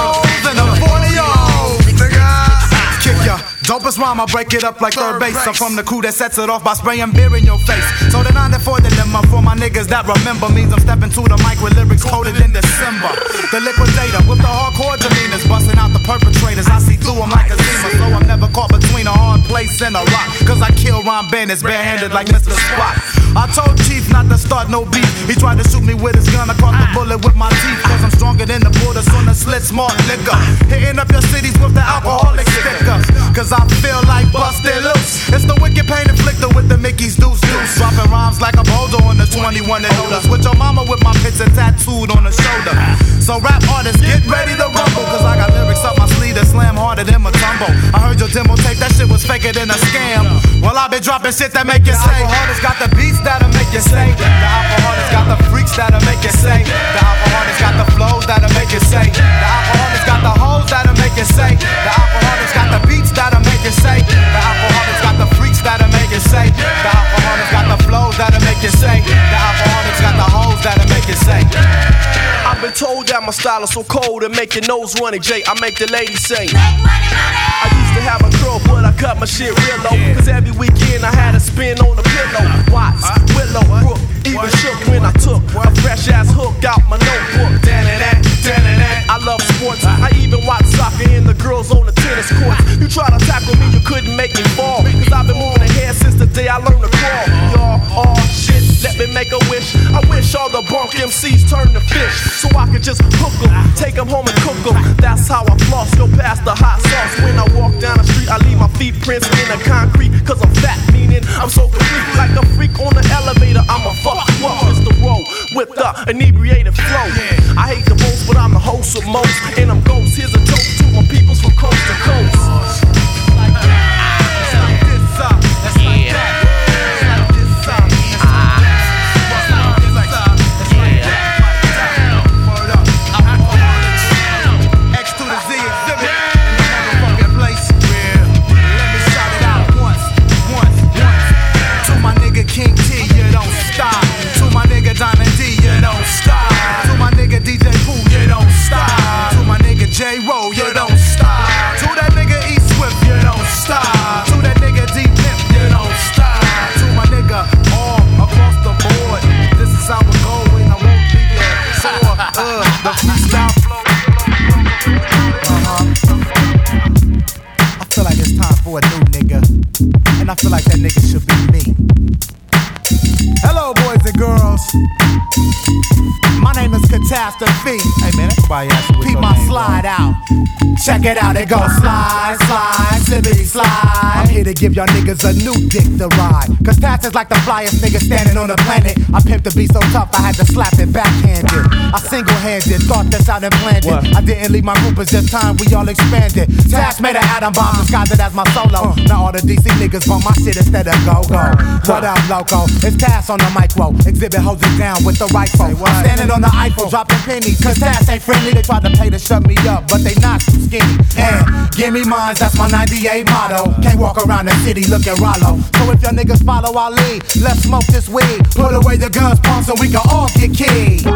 Dopest rhyme, I break it up like third base. I'm from the crew that sets it off by spraying beer in your face. So the 94 dilemma for my niggas that remember means I'm stepping to the mic with lyrics coded in December. The liquidator with the hardcore demeanors, busting out the perpetrators. I see through them like a zima, so I'm never caught between a hard place and a rock. Cause I kill rhyme bandits barehanded like Mr. Spot. I told Chief not to start no beef. He tried to shoot me with his gun. I caught the bullet with my teeth. Cause I'm stronger than the borders on the Schlitz Malt Liquor. Hitting up your cities with the alcoholic stickers. Cause I feel like busted loose. It's the wicked pain inflicted with the Mickey's deuce deuce. Dropping rhymes like a boulder on the 21 and older. With your mama with my picture tattooed on the shoulder. So rap artists, get ready to rumble. Cause I got lyrics up my sleeve that slam harder than my tumble. I heard your demo tape, that shit was faker than a scam. Well, I been dropping shit that make you say. The Alkaholiks got the beats that'll make you say. The Alkaholiks got the freaks that'll make you say. The Alkaholiks got the flows that'll make you say. The Alkaholiks got the hoes that'll make you say. The Alkaholiks you say. The Alkaholiks got the freaks that'll make you say. The Alkaholiks got the flows that'll make you say. The Alkaholiks got the hoes that'll make you say. I've been told that my style is so cold and make your nose runny, Jay. I make the ladies sing. I used to have a curl, but I cut my shit real low. Cause every weekend I had a spin on the pillow. Watts, Willow, Brook, even shook when I took a fresh ass hook out my notebook. Da-da-da, da-da-da. I love sports. I even watch soccer and the girls on the tennis courts. You try to tackle me, you couldn't make me fall. Cause I've been moving ahead since the day I learned to crawl. Y'all, oh shit, let me make a wish. I wish all the bunk MCs turned to fish. So I could just hook 'em, take 'em home and cook 'em. That's how I floss, go past the hot sauce. When I walk down the street, I leave my feet prints in the concrete. Cause I'm fat, meaning I'm so complete. Like a freak on the elevator, I'm a fuck the roll with the inebriated flow. I hate the most, but I'm the host of most. And I'm ghost. Here's a toast to my peoples from coast to coast. My name is Catastrophe. Hey man, everybody asking what's Peep my slide out. Check it out, it goes slide, slide, slippity slide. I'm here to give y'all niggas a new dick to ride. Cause Tash is like the flyest nigga standing on the planet. I pimped the beat so tough, I had to slap it backhanded. I single handed, thought this out and planned it. I didn't leave my group, it's just time we all expanded. Tash made an atom bomb, disguised it as my solo. Uh. Now all the DC niggas want my shit instead of go go. What up, loco? It's Tash on the micro. Xzibit holds it down with the rifle. Standing on the Eiffel, dropping pennies. Cause Tash ain't friendly, they tried to pay to shut me up, but they not too skinny. And give me mines, that's my 98 motto. Can't walk around the city looking rollo. So if your niggas follow lead, let's smoke this weed. Put away the guns, pumps, so we can all get. So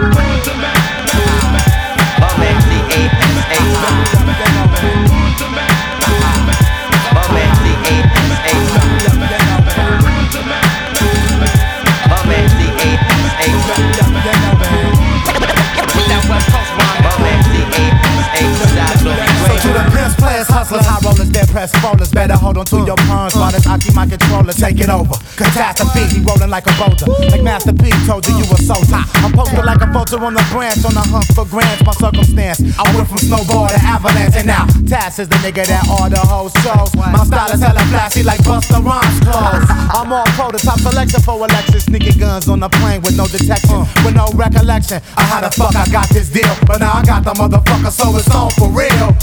press rollers, better hold on to your palms while this I keep my controller take it over. Catastrophe, he rolling like a boulder, like Master P told you you were so soldier. I'm posted like a vulture on the branch, on the hunt for grants. My circumstance, I went from snowball to avalanche, and now Tash is the nigga that all the hoes shows. My style is hella flashy like Busta Rhymes clothes. I'm all prototype selection for election, sneaking guns on the plane with no detection, with no recollection. of how the fuck I got this deal, but now I got the motherfucker, so it's on for real.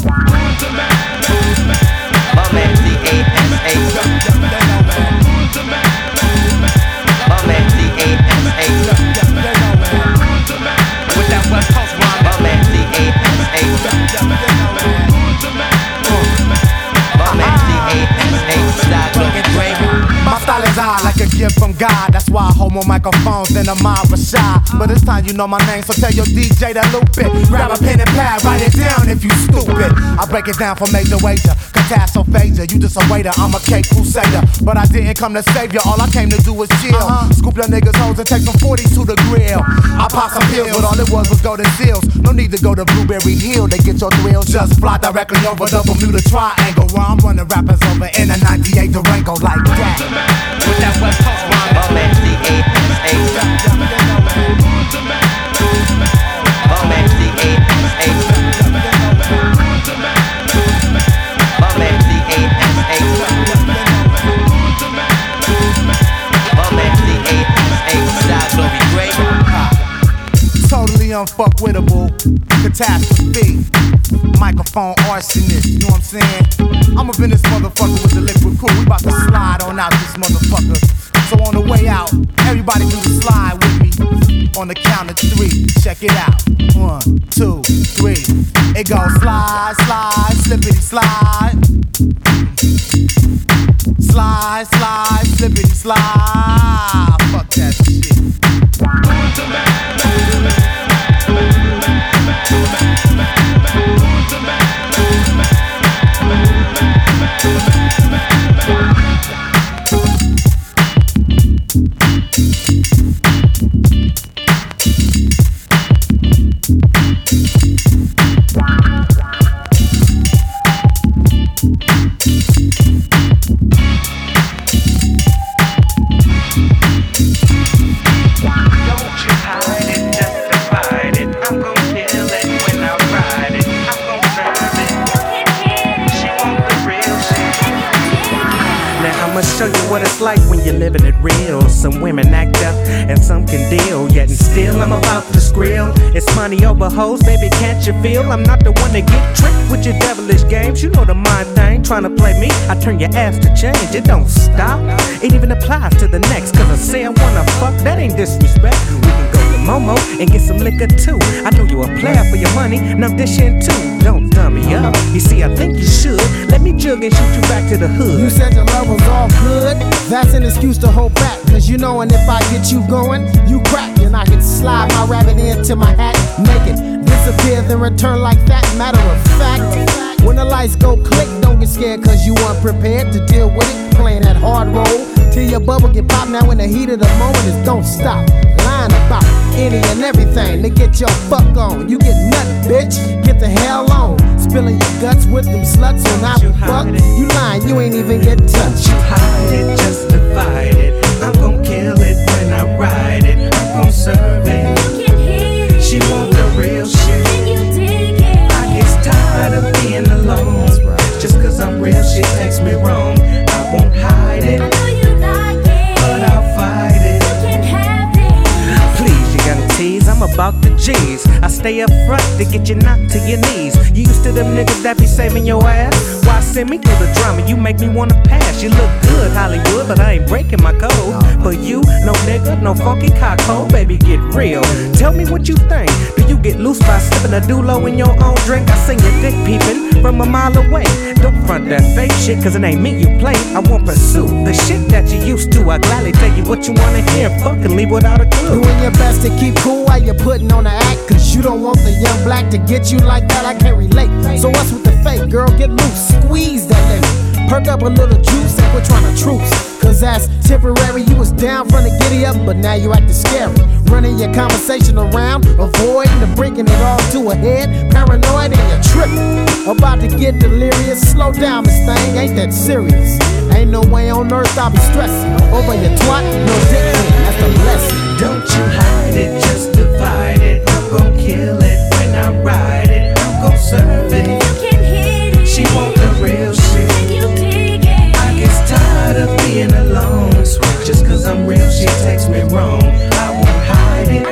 My a gift from God. That's why I hold more microphones than a mob was shy. But it's time you know my name, so tell your DJ to loop it. Grab a pen and pad, write it down if you stupid. I break it down for major wager. Catastrophasia, you just a waiter, I'm a cake crusader. But I didn't come to save you, all I came to do was chill. Uh-huh. Scoop your niggas' hoes and take some 40s to the grill. I pop some pills, but all it was was golden seals. No need to go to Blueberry Hill to get your thrills. Just fly directly over the Bermuda Triangle where I'm running rappers over in a 98 Durango like that. With that West Coast rhyme, Totally unfuckwittable. Catastrophe. Microphone arsonist, you know what I'm saying? I'm up in this motherfucker with the Likwit Crew. We about to slide on out this motherfucker. So on the way out, everybody do the slide with me. On the count of three, check it out. One, two, three. It goes slide, slide, slippity slide. Slide, slide, slippity slide. What it's like when you're living it real. Some women act up and some can deal. Yet and still I'm about to skrill. It's money over hoes, baby, can't you feel? I'm not the one to get tricked with your devilish games. You know the mind thing, trying to play me. I turn your ass to change, it don't stop. It even applies to the next. Cause I say I wanna fuck, that ain't disrespect. We can go Momo and get some liquor too. I know you a player for your money, now dish in too. Don't dumb me up. You see, I think you should. Let me jug and shoot you back to the hood. You said your love was all good. That's an excuse to hold back. Cause you know, and if I get you going, you crack. And I can slide my rabbit into my hat, make it disappear, then return like that. Matter of fact, when the lights go click, don't get scared cause you weren't prepared to deal with it. Playing that hard role till your bubble get popped. Now, in the heat of the moment, is don't stop. Lying about any and everything to get your fuck on. You get nothing, bitch. Get the hell on. Spilling your guts with them sluts on I fuck. You lying, you ain't even get touched. You hide it, just divide it. I'm gon' kill it when I ride it. I'm gon' serve it takes me wrong. I won't hide it. Like it. But I'll fight it. You can have. Please. I'm about to G's. I stay up front to get you knocked to your knees. You used to them niggas that be saving your ass? Why send me through the drama? You make me wanna pass. You look good, Hollywood, but I ain't breaking my code. But you, no nigga, no funky cockhole, baby, get real. Tell me what you think. Do you get loose by sipping a dulo in your own drink? I seen your dick peeping from a mile away. Don't front that fake shit, cause it ain't me you play. I won't pursue the shit that you used to. I gladly tell you what you wanna hear. Fucking leave without a clue. Doing your best to keep cool while you're putting on the act. Cause you don't want the young black to get you like that. I can't relate. So what's with the fake, girl? Get loose, squeeze that lemon. Perk up a little juice and we're trying to truce. Cause that's temporary. You was down from the giddy up, but now you acting scary. Running your conversation around, avoiding and bringing it all to a head. Paranoid and you're tripping. About to get delirious. Slow down, this thing ain't that serious. Ain't no way on earth I'll be stressing over your twat. No dick, that's the lesson. Don't you hide it, just divide it. I'm gon' kill it when I ride it. I'm gon' serve it. You can hit it. She want the real shit. Can you dig it? I get tired of being alone. Just cause I'm real, she takes me wrong. I won't hide it.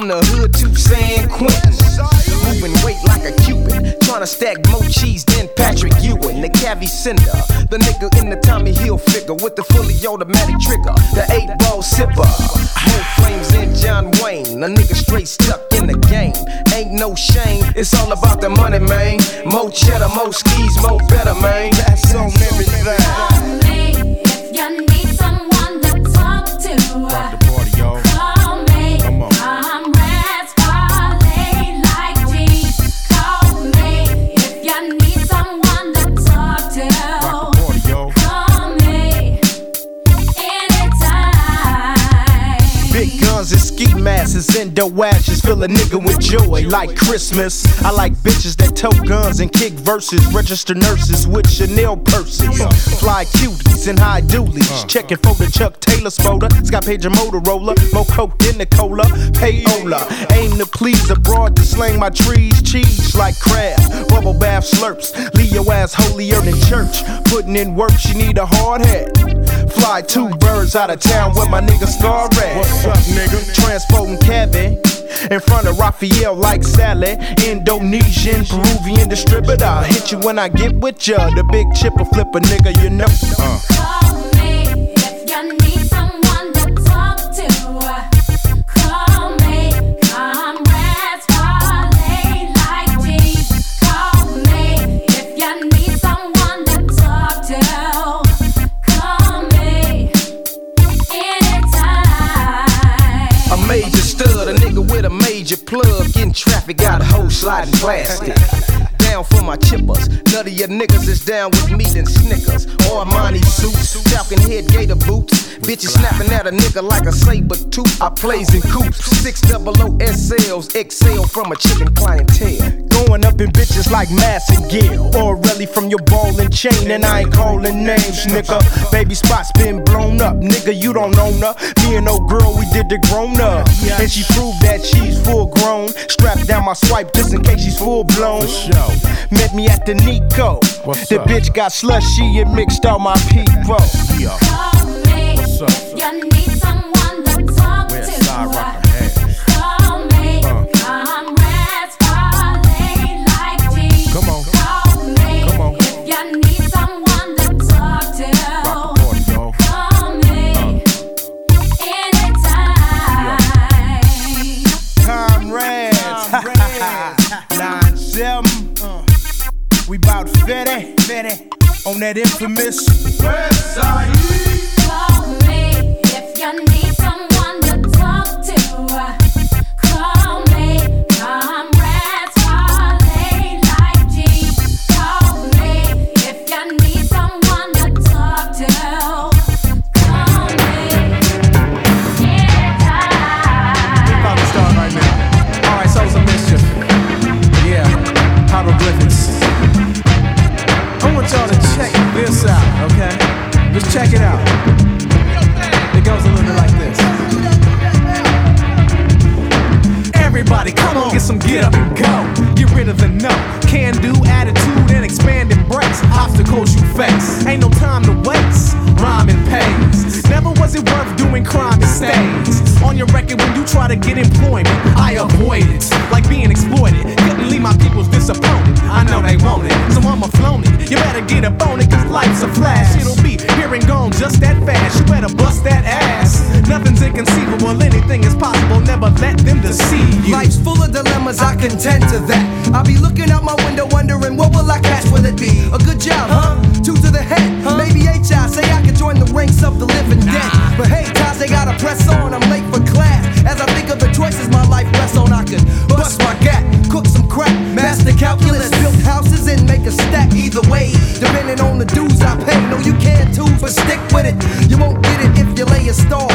From the hood to San Quentin. Moving weight like a Cupid. Trying to stack more cheese than Patrick Ewing. The Cavi Cinder. The nigga in the Tommy Hilfiger with the fully automatic trigger. The 8 ball sipper. More flames than John Wayne. A nigga straight stuck in the game. Ain't no shame. It's all about the money, man. More cheddar, more skis, more Endo ashes fill a nigga with joy like Christmas. I like bitches that tote guns and kick verses. Register nurses with Chanel purses. Fly cuties and high doolies. Uh-huh. Checking for the Chuck Taylor spoda. Scott Page and Motorola. More coke than the cola. Payola. Aim to please abroad to slang my trees. Cheese like crab. Bubble bath slurps. Leave your ass holier than church. Putting in work, she need a hard hat. Fly two birds out of town with my nigga Scar at. What's up, nigga? Transporting Kevin. In front of Raphael like Sally, Indonesian, Peruvian distributor. Hit you when I get with ya. The big chipper flipper nigga, you know. Uh. Traffic, got a hoe sliding plastic. Down for my chippers. None of your niggas is down with me than Snickers. Or Armani suits, Falcon head gator boots. Bitches snapping at a nigga like a saber tooth. I plays in coops. Six double O SLs, excel from a chicken clientele. Going up in bitches like Massengill. Or really from your ball and chain, and I ain't calling names, nigga. Baby spots been blown up, nigga. You don't own her. Me and old girl, we did the grown up. And she proved that she's full grown. Strapped down my swipe just in case she's full blown. Met me at the Nico. the bitch got slushy and mixed all my people. Call me if you need someone 50, 50 on that infamous West Side. Check it out. It goes a little bit like this. Everybody, come on, get some get up and go. Get rid of the no, can do attitude and expand embrace. Obstacles you face, ain't no time to waste. Rhyming pays. Never was it worth doing crime and stays. On your record when you try to get employment, I avoid it. Like being exploited. Couldn't leave my peoples disappointed. I know they want it, so I'ma flown it. You better get up on it, cause life's a flash. It'll be here and gone just that fast. You better bust that ass. Nothing's inconceivable, anything is possible. Never let them deceive you. Life's full of dilemmas, I contend to that. I'll be looking out my window wondering what will I catch, will it be? A good job, huh? Two to the head, maybe HR, say I could join the ranks of the living dead. But hey, guys, they gotta press on, I'm late for class. As I think of the choices my life rests on, I could bust my gap, calculus, build houses and make a stack either way. Depending on the dues I pay, no, you can't too, but stick with it. You won't get it if you lay a stall.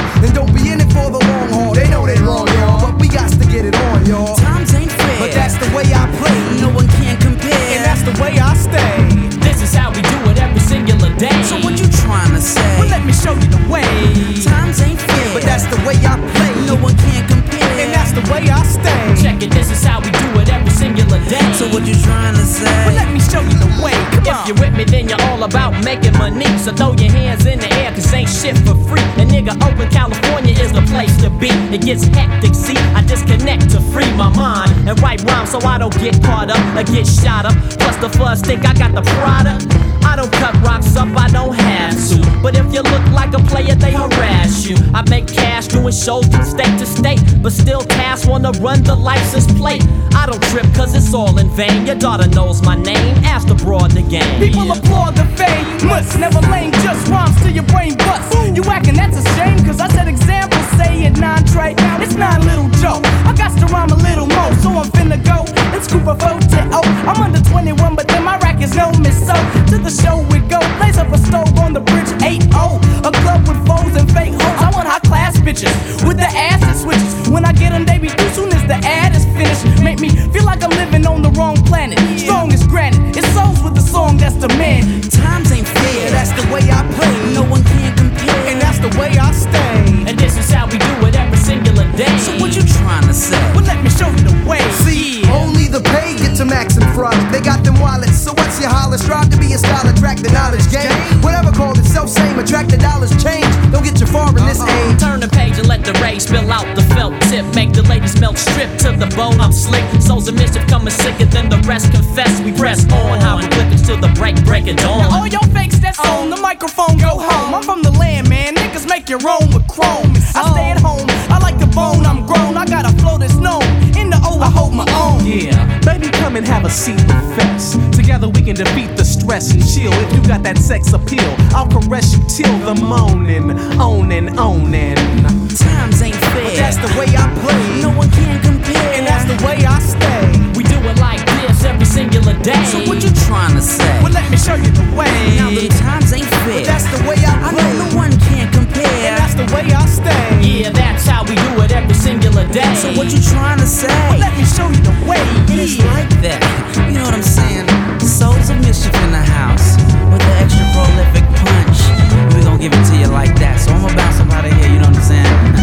If you're with me, then you're all about making money. So throw your hands in the air, cause ain't shit for free. And nigga, Oakland, California is the place to be. It gets hectic, see, I disconnect to free my mind and write rhymes so I don't get caught up or get shot up. Plus the fuzz think I got the product. I don't cut rocks up, I don't have to. But if you look like a player, they harass you. I make cash doing shows from state to state, but still cash wanna run the license plate. I don't trip cause it's all in vain. Your daughter knows my name, ask the broad the game. People applaud the famous, never lame, just rhymes till your brain busts. You acting that's a shame, cause I said examples say it non tray. It's not a little joke. I got to rhyme a little more, so I'm finna go and scoop a vote to oh. I'm under 21, but then my record's no miss. So to the show we go. Blaze up a stove on the bridge 8 0. A club with foes and fake hoes. I want high class bitches with the ass that switches. When I get them, they be due soon as the ad is finished. Make me feel like I'm living on the wrong planet. Strong as granite. It's souls with the song that's the man. Times ain't fair, that's the way I play. No one can compare, and that's the way I stay. This is how we do it every singular day. So what you trying to say? Well, let me show you the way. See, yeah. only the pay get to max and fry. They got them wallets, so what's your holler? Strive to be a style, attract the knowledge game. Whatever called itself same, attract the dollars change. Don't get you far in -uh. this uh-huh. age. Turn the page let the rays spill out the felt tip. Make the ladies melt strip to the bone. I'm slick. Souls of mischief coming sicker than the rest. Confess we press on. Hieroglyphics till the break, break it dawn. Now all your fakes that's oh. on the microphone go home. I'm from the land, man. Niggas make your own with chrome. I stay at home. I like the bone. I'm grown. I got a flow that's known. In the O, I hold my own. Yeah, baby, come and have a seat. Confess. Together we can defeat the stress and chill. If you got that sex appeal, I'll caress you till the moaning, owning, owning times ain't fair. But that's the way I play. No one can compare. And that's the way I stay. We do it like this every singular day. So what you trying to say? Well, let me show you the way. Now the times ain't fair. But that's the way I play. I know no one can compare. And that's the way I stay. Yeah, that's how we do it every singular day. So what you trying to say? Well, let me show you the way. It's like that. You know what I'm saying? Souls of mischief in the house with the extra prolific punch. We gon' give it to you like that. So I'ma bounce up out of here. You know what I'm saying?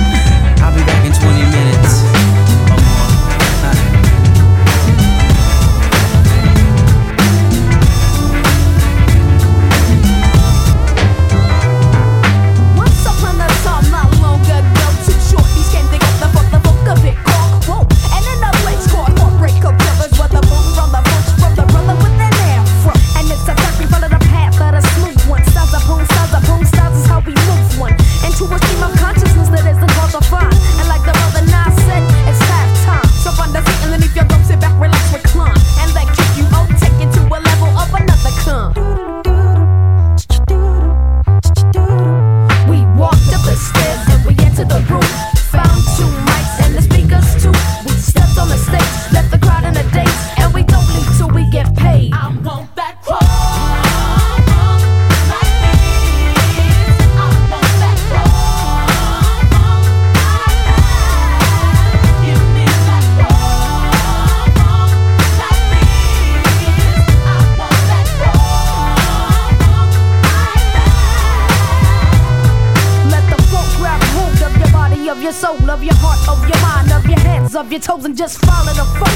and just follow the. fuck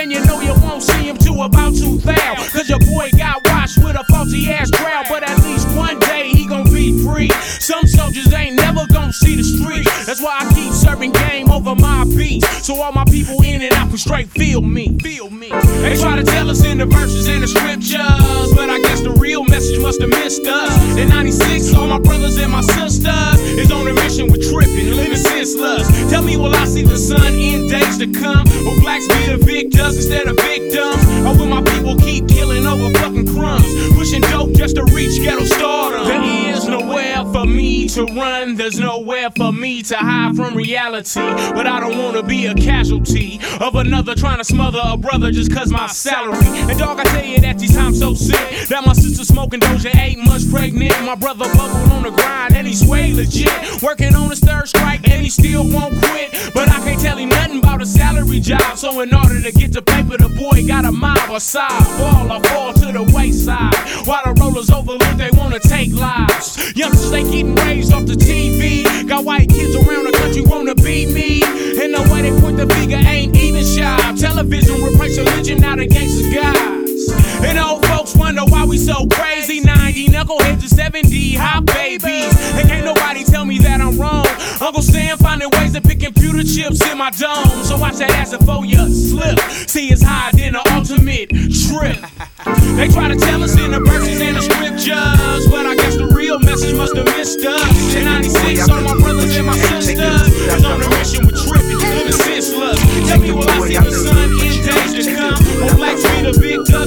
And you know you won't see him till about 2000. Cause your boy got washed with a faulty ass crowd. But at least one day he gon' be free. Some soldiers ain't never gon' see the street. That's why I keep serving game over my beats. So all my people in and out can straight feel me. Feel me. They try to tell us in the verses and the scriptures. But I guess the must have missed us. In 96, all my brothers and my sisters is on a mission with tripping, living senseless. Tell me, will I see the sun in days to come? Will blacks be the victors instead of victims? Or will my people keep killing over fucking crumbs? Pushing dope just to reach ghetto stardom. There is nowhere for me to run, there's nowhere for me to hide from reality. But I don't wanna be a casualty of another trying to smother a brother just cause my salary. And dog, I tell you that these times so sick. That my sister smoking Doja, eight months pregnant. My brother bubbled on the grind and he sway legit. Working on his third strike and he still won't quit. But I can't tell him nothing about a salary job. So in order to get the paper, the boy got a mob aside. Fall or fall to the wayside. While the rollers overlook, they wanna take lives. Youngsters, they getting raised off the TV. Got white kids around the country wanna be me. And the way they point the finger ain't even shy. Television replace religion, now the gangsters guys. And old folks wonder why we so crazy. 90 knuckleheads to 70 hot babies. And can't nobody tell me that I'm wrong. Uncle Sam finding ways to pick computer chips in my dome. So watch that ass before you slip. See, it's higher than the ultimate trip. They try to tell us in the verses and the scriptures. But I guess the real message must have missed us. In 96, all my brothers and my sisters is on a mission with tripping, living senseless. Tell me, will I see the sun in days to come? Will blacks be the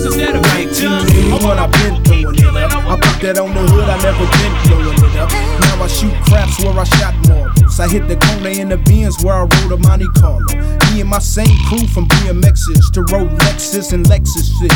victors instead of victims? what I've been doing it up. I put that on the hood, I never been blowing it up. Now I shoot craps where I shot marbles. I hit the corner in the bins where I rode a Monte Carlo. Me and my same crew from BMXs to Rolexes and Lexuses.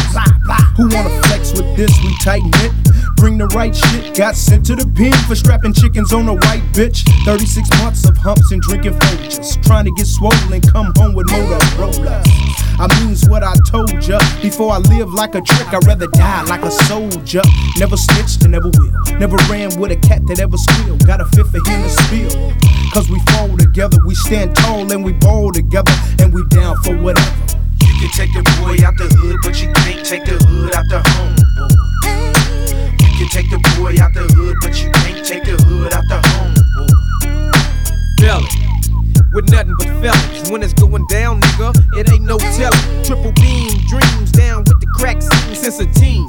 Who wanna flex with this? We tighten it. Bring the right shit. Got sent to the pen for strapping chickens on a white bitch. 36 months of humps and drinking Folgers. Trying to get swollen, come home with Motorola. I means what I told ya. Before I live like a trick, I'd rather die like a soldier. Never snitched and never will. Never ran with a cat that ever squealed. Got a fifth of him to spill. Cause we fall together, we stand tall and we ball together, and we down for whatever. You can take the boy out the hood, but you can't take the hood out the home. You can take the boy out the hood, but you can't take the hood out the home. Belly. With nothing but fellas. When it's going down, nigga, it ain't no telling. Triple beam dreams down with the crack scene since a teen.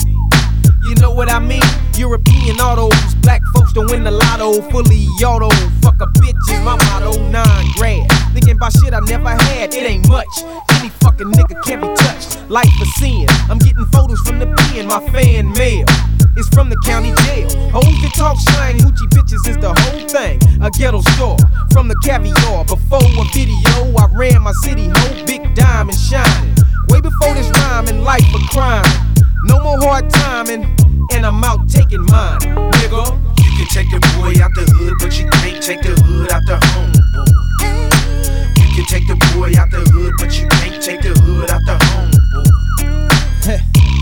You know what I mean? European autos, black folks don't win the lotto, fully auto. Fuck a bitch is my motto, nine grad. Thinking about shit I never had, it ain't much. Any fucking nigga can't be touched. Life for sin. I'm getting photos from the pen, my fan mail. It's from the county jail. Hoes that talk shine, hoochie bitches is the whole thing. A ghetto store from the caviar. Before a video, I ran my city hoe, big diamond shining. Way before this rhyme and life for crime. No more hard timing, and I'm out taking mine, nigga. You can take the boy out the hood, but you can't take the hood out the home. Can take the boy out the hood, but you can't take the hood out the home. (laughs)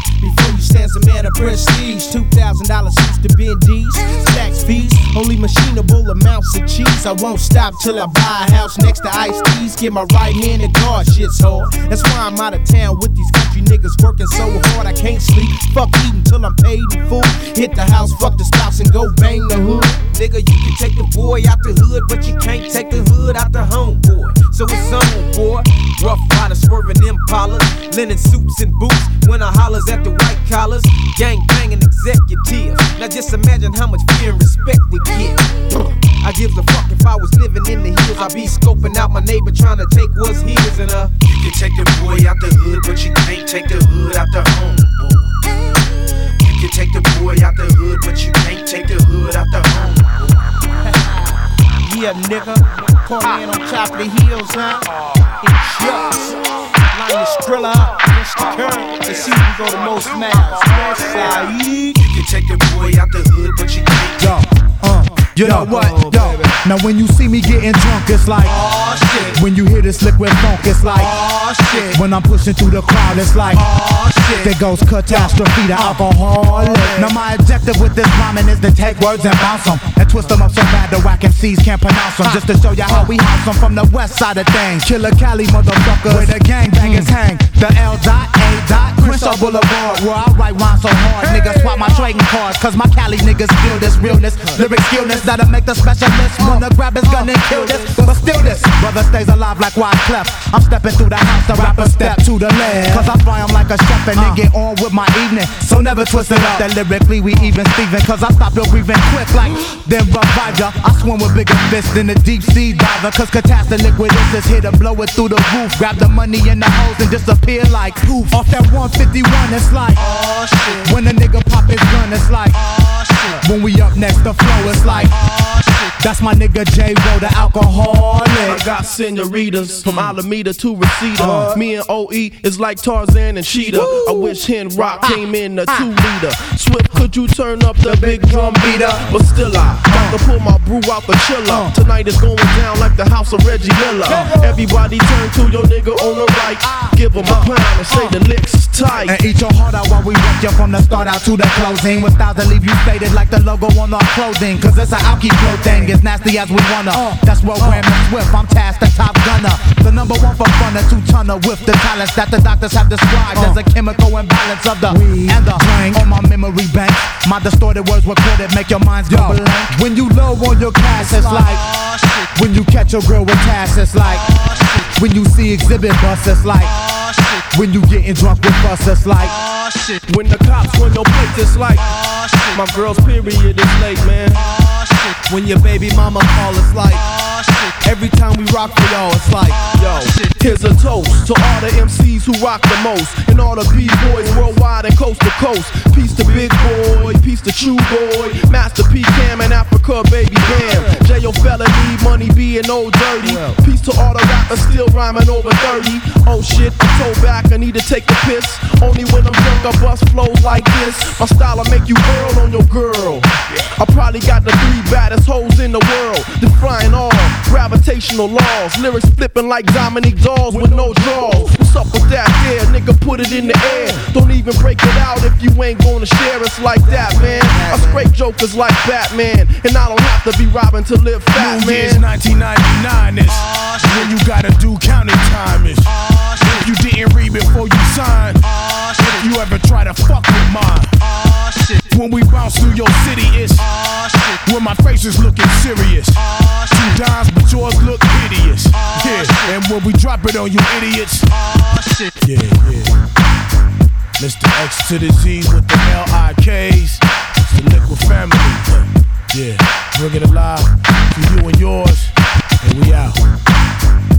You stand man of prestige, two thousand dollars suits to Benji's, stacks fees, only machinable amounts of cheese. I won't stop till I buy a house next to Ice T's. Get my right hand in guard, shit's hard. That's why I'm out of town with these country niggas working so hard I can't sleep. Fuck eating till I'm paid in full. Hit the house, fuck the stops, and go bang the hood. Nigga, you can take the boy out the hood, but you can't take the hood out the home, boy. So it's on, boy. Rough Rider swerving impalas, linen suits and boots. When I hollers at the white collars, gang banging executives. Now just imagine how much fear and respect we get. I give a fuck if I was living in the hills. I'd be scoping out my neighbor trying to take what's his and uh. You can take the boy out the hood, but you can't take the hood out the home. You can take the boy out the hood, but you can't take the hood out the home. Yeah, nigga. Pull in on top of the hills, huh? It shucks. Line the Skrilla up against the curb to see who go the most side. You can take your boy out the hood, but you can't. Yo, uh, you know what? Yo, now when you see me getting drunk, it's like, oh shit. When you hear this liquid funk, it's like, oh shit. When I'm pushing through the crowd, it's like, oh shit. There goes catastrophe, the Alkaholik. Now my objective with this rhyming is to take words and bounce them and twist them up so bad the whack MCs can't pronounce them. Just to show you how we house them from the west side of things. Killer Cali motherfuckers, where the gangbangers mm. hang. The L dot A dot Crenshaw Boulevard, where I write rhymes so hard, niggas swap my trading cards, cause my Cali niggas feel this realness, lyric skillness that'll make the specialist uh. wanna grab his gun and kill this. Uh. But still this, brother stays alive like Wyclef. I'm stepping through the house, the rapper step to the left. Cause I fly 'em like a chef and then uh. get on with my evening. So never twist it up that lyrically we even Steven, cause I stop your breathing quick like (gasps) then revive ya. I swim with bigger fists than a deep sea diver, cause catastrophe liquid is here to blow it through the roof. Grab the money in the hose and disappear like poof. Off that 151, it's like, oh shit. When a nigga pop his gun, it's like, oh shit. When we up next, the flow, it's like, oh shit. That's my nigga J Ro, the Alkaholik. I got senoritas from Alameda to Reseda. Uh. Me and OE is like Tarzan and Cheetah. I wish Hen Rock ah. came in a ah. two liter. Swift, could you turn up the big drum beater? But still, I uh. got to pull my brew out the chiller. Uh. Tonight is going down like the house of Reggie Miller. Everybody turn to your nigga on the right. Ah. Give him a pound and say the licks is tight. And eat your heart out while we wreck you from the start out to the closing. With styles that leave you faded like the logo on our clothing. Cause it's an alky flow thing, as nasty as we wanna. That's what Graham and Swift, I'm tasked the top gunner. The number one for fun, a two tonner with the talents that the doctors have described as a chemical imbalance of the weed and the drink. On my memory bank, my distorted words recorded make your minds go blank. When you low on your cash, it's like. When you catch a girl with cash, it's like. When you see Xzibit bus, it's like. When you getting drunk with us, it's like. When the cops run your place, it's like. My girl's period is late, man. When your baby mama call, it's like. oh, shit. Every time we rock for y'all, it's like. Yo, here's a toast to all the MCs who rock the most, and all the B-boys worldwide and coast to coast. Peace to Big Boy, peace to True Boy, Master P Cam and Afrika Baby Bam. J.O. Felony, Money B and Old Dirty. Peace to all the rappers still rhyming over 30. Oh shit, I'm so back, I need to take a piss. Only when I'm drunk, I bust flows like this. My style, I make you whirl on your girl. I probably got the three baddest hoes in the world, defying all gravitational laws. Lyrics flipping like Dominique Dawes with no draws. What's up with that there, nigga? Put it in the air. Don't even break it out if you ain't gonna share. It's like that, man. I scrape jokers like Batman, and I don't have to be robbing to live fat, New man. Year's 1999 is when you gotta do counting time is. If you didn't read before you signed, if you ever try to fuck with mine. When we bounce through your city, it's when my face is looking serious. Two dimes, but yours look hideous. Yeah, and when we drop it on you idiots, yeah, yeah. Mr. X to the Z with the L-I-Ks. It's the Likwit Family. Yeah, bring it alive to you and yours, and we out.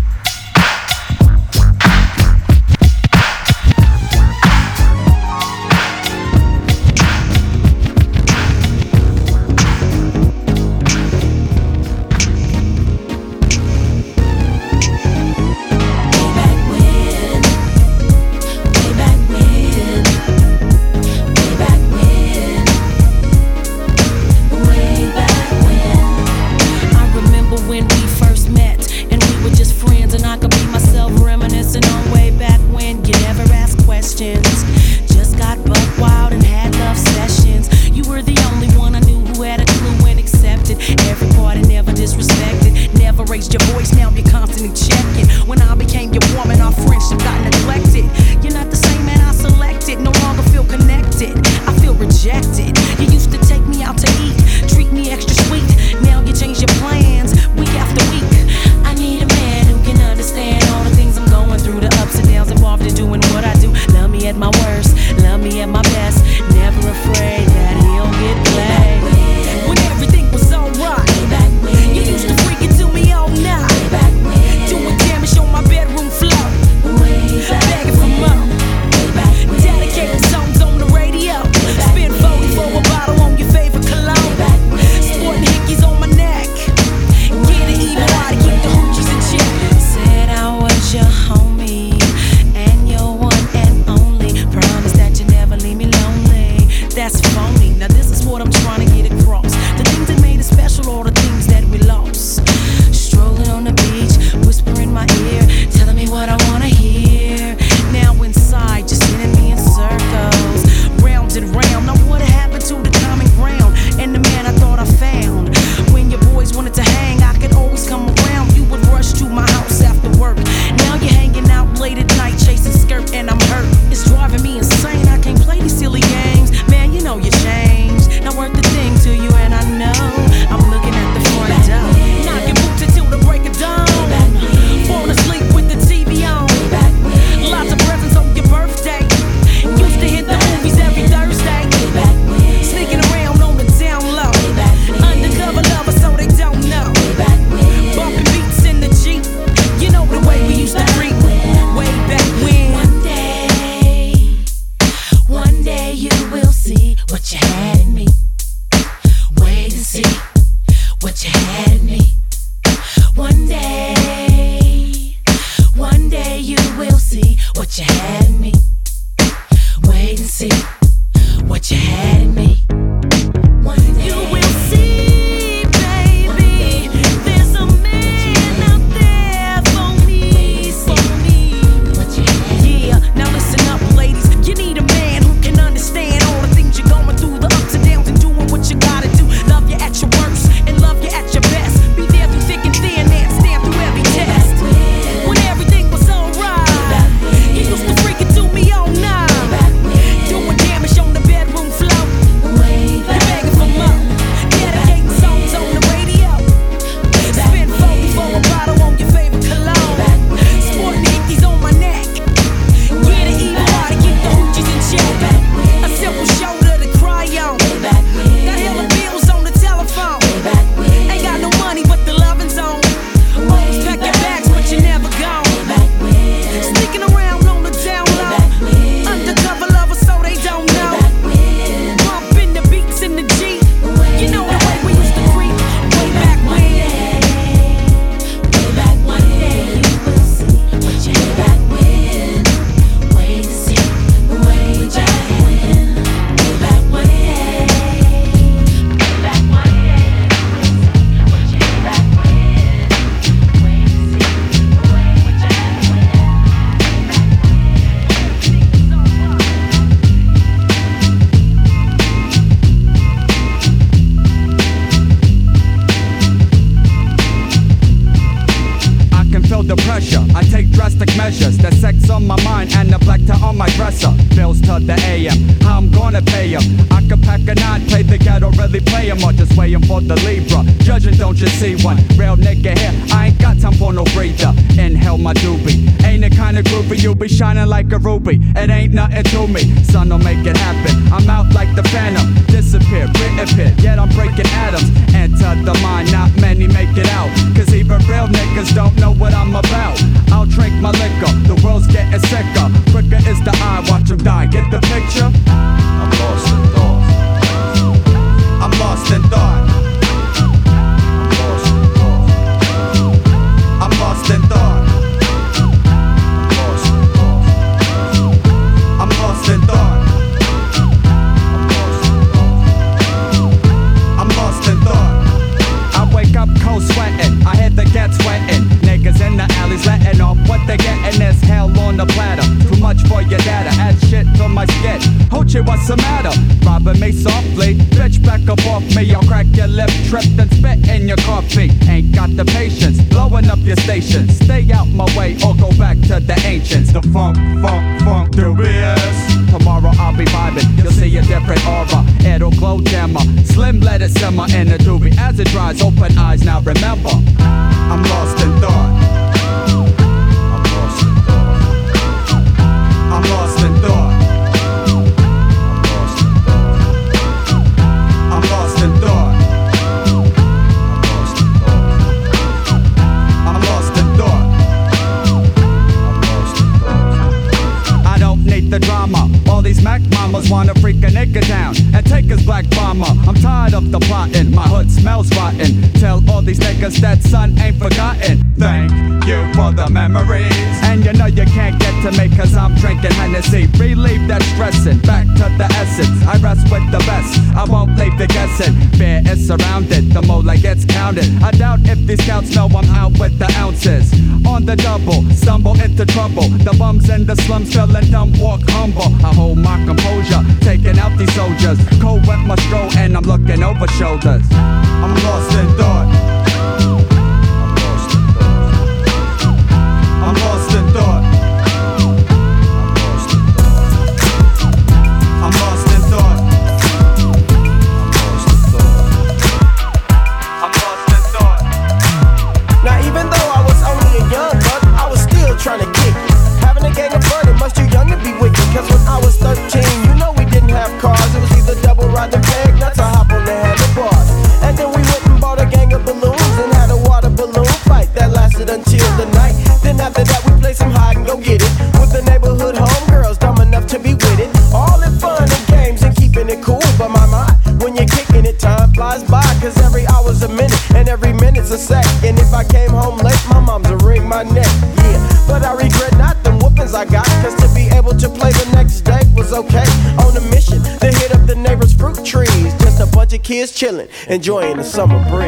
Enjoying the summer breeze.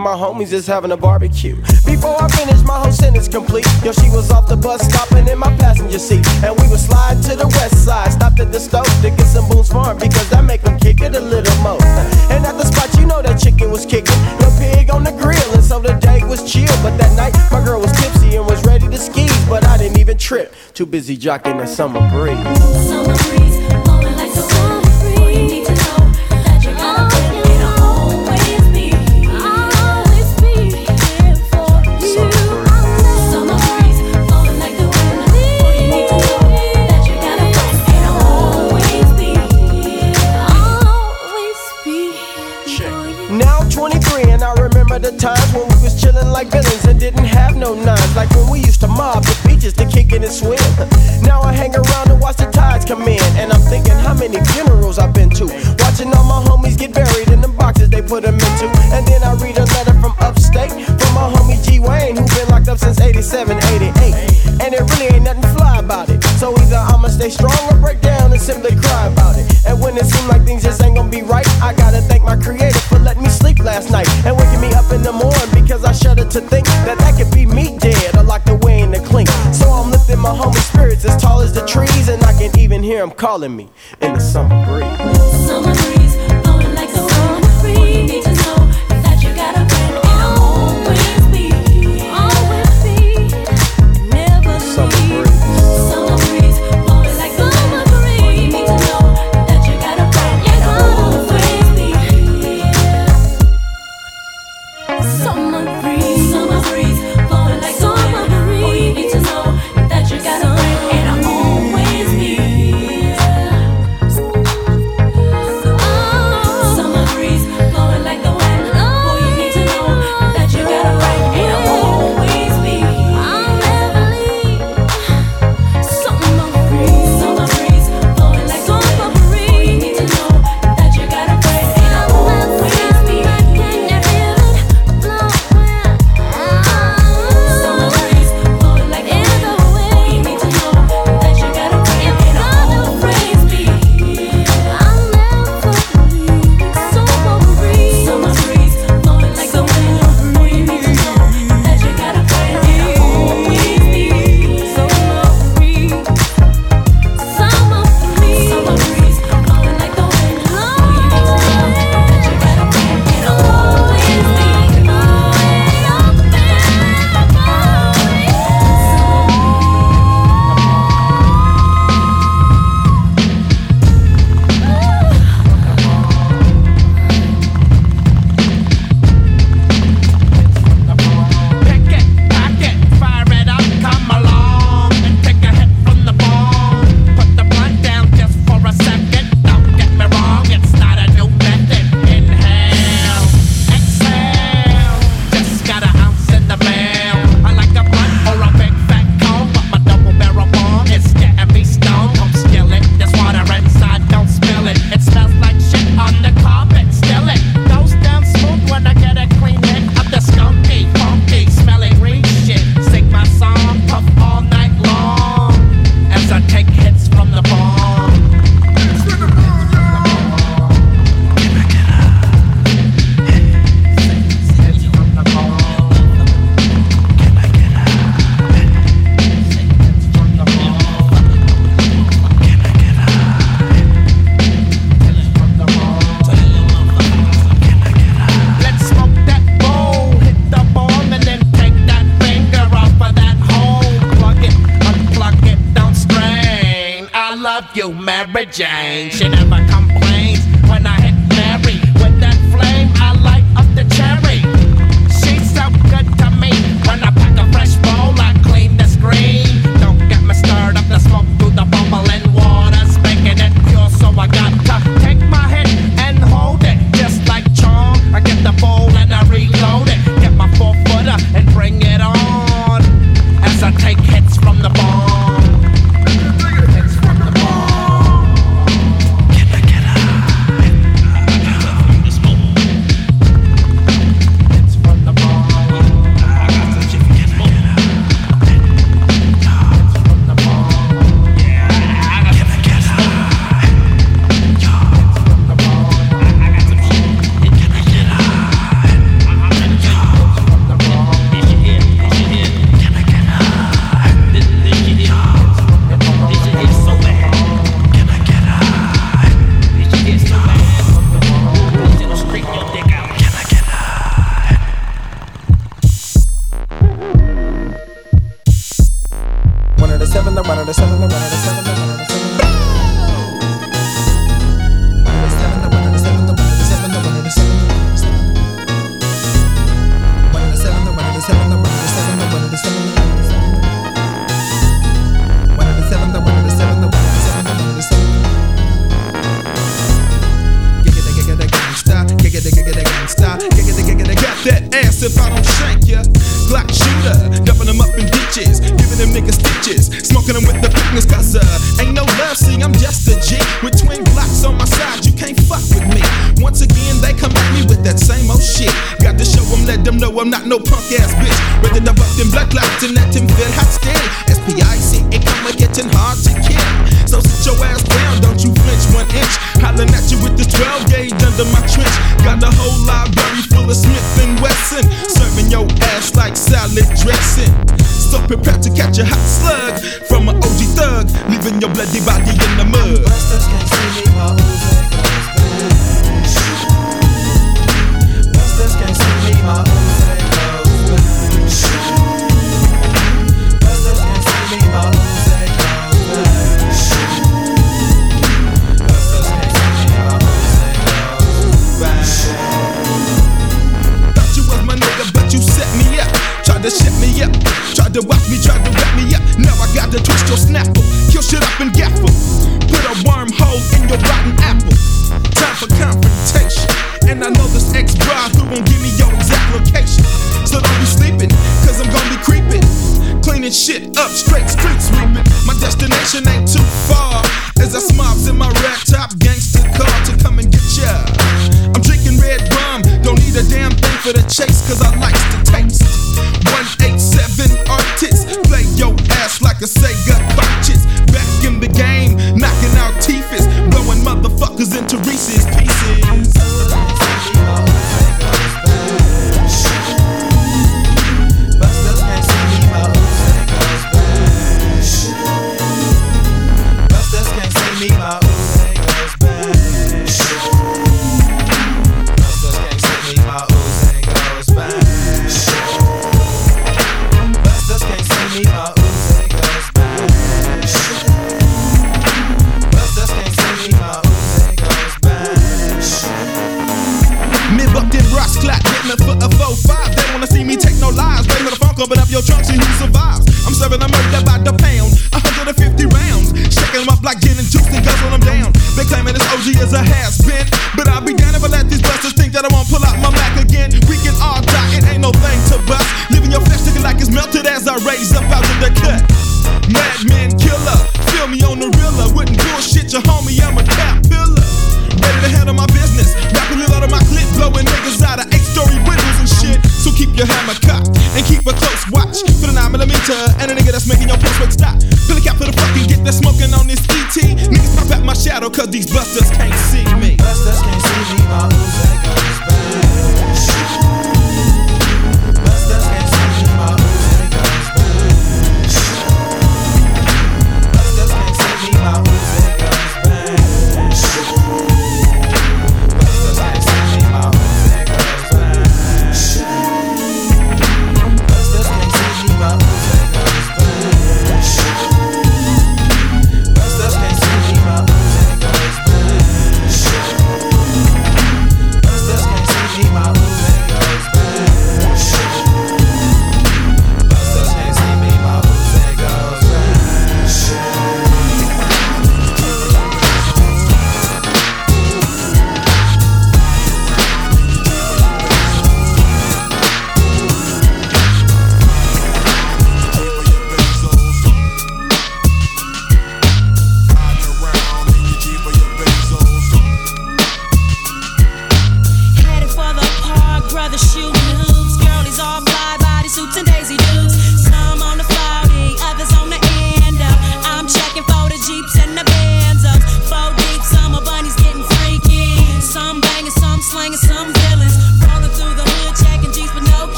And my homies is having a barbecue. Before I finish, my whole sentence complete. Yo, she was off the bus, stopping in my passenger seat. And we would slide to the west side, stopped at the stove to get some Boone's Farm because that make them kick it a little more. And at the spot, you know that chicken was kicking. The pig on the grill, and so the day was chill. But that night, my girl was tipsy and was ready to ski. But I didn't even trip, too busy jocking the summer breeze. Now times when we was chillin' like villains and didn't have no nines. Like when we used to mob the beaches to kick it and swim. Now I hang around and watch the tides come in. And I'm thinking how many funerals I've been to. Watching all my homies get buried in the boxes they put them into. And then I read a letter from upstate from my homie G Wayne who been locked up since 87, 88. And it really ain't nothing fly about it. So either I'ma stay strong or break down and simply cry about it. And when it seems like things just ain't gonna be right, I gotta thank my creator for letting me sleep last night and waking me up in the morning because I shudder to think that that could be me dead or locked away in the clink. So I'm lifting my homie spirits as tall as the trees, and I can even hear him calling me in the summer breeze. Summer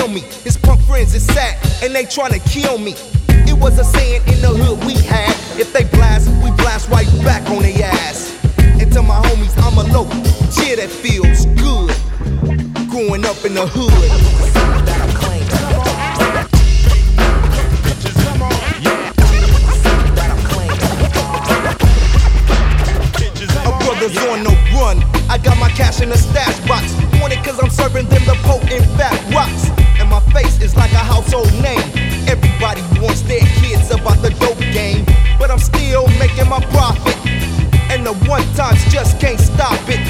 feel me. His punk friends is sad, and they tryna kill me. It was a saying in the hood we had. If they blast, we blast right back on their ass. And to my homies, I'm a local. Cheer that feels good. Growing up in the hood. brothers on the run. I got my cash in a stash box. Want it cause I'm serving them the potent fat rocks face is like a household name. Everybody wants their kids about the dope game, but I'm still making my profit. And the one times just can't stop it.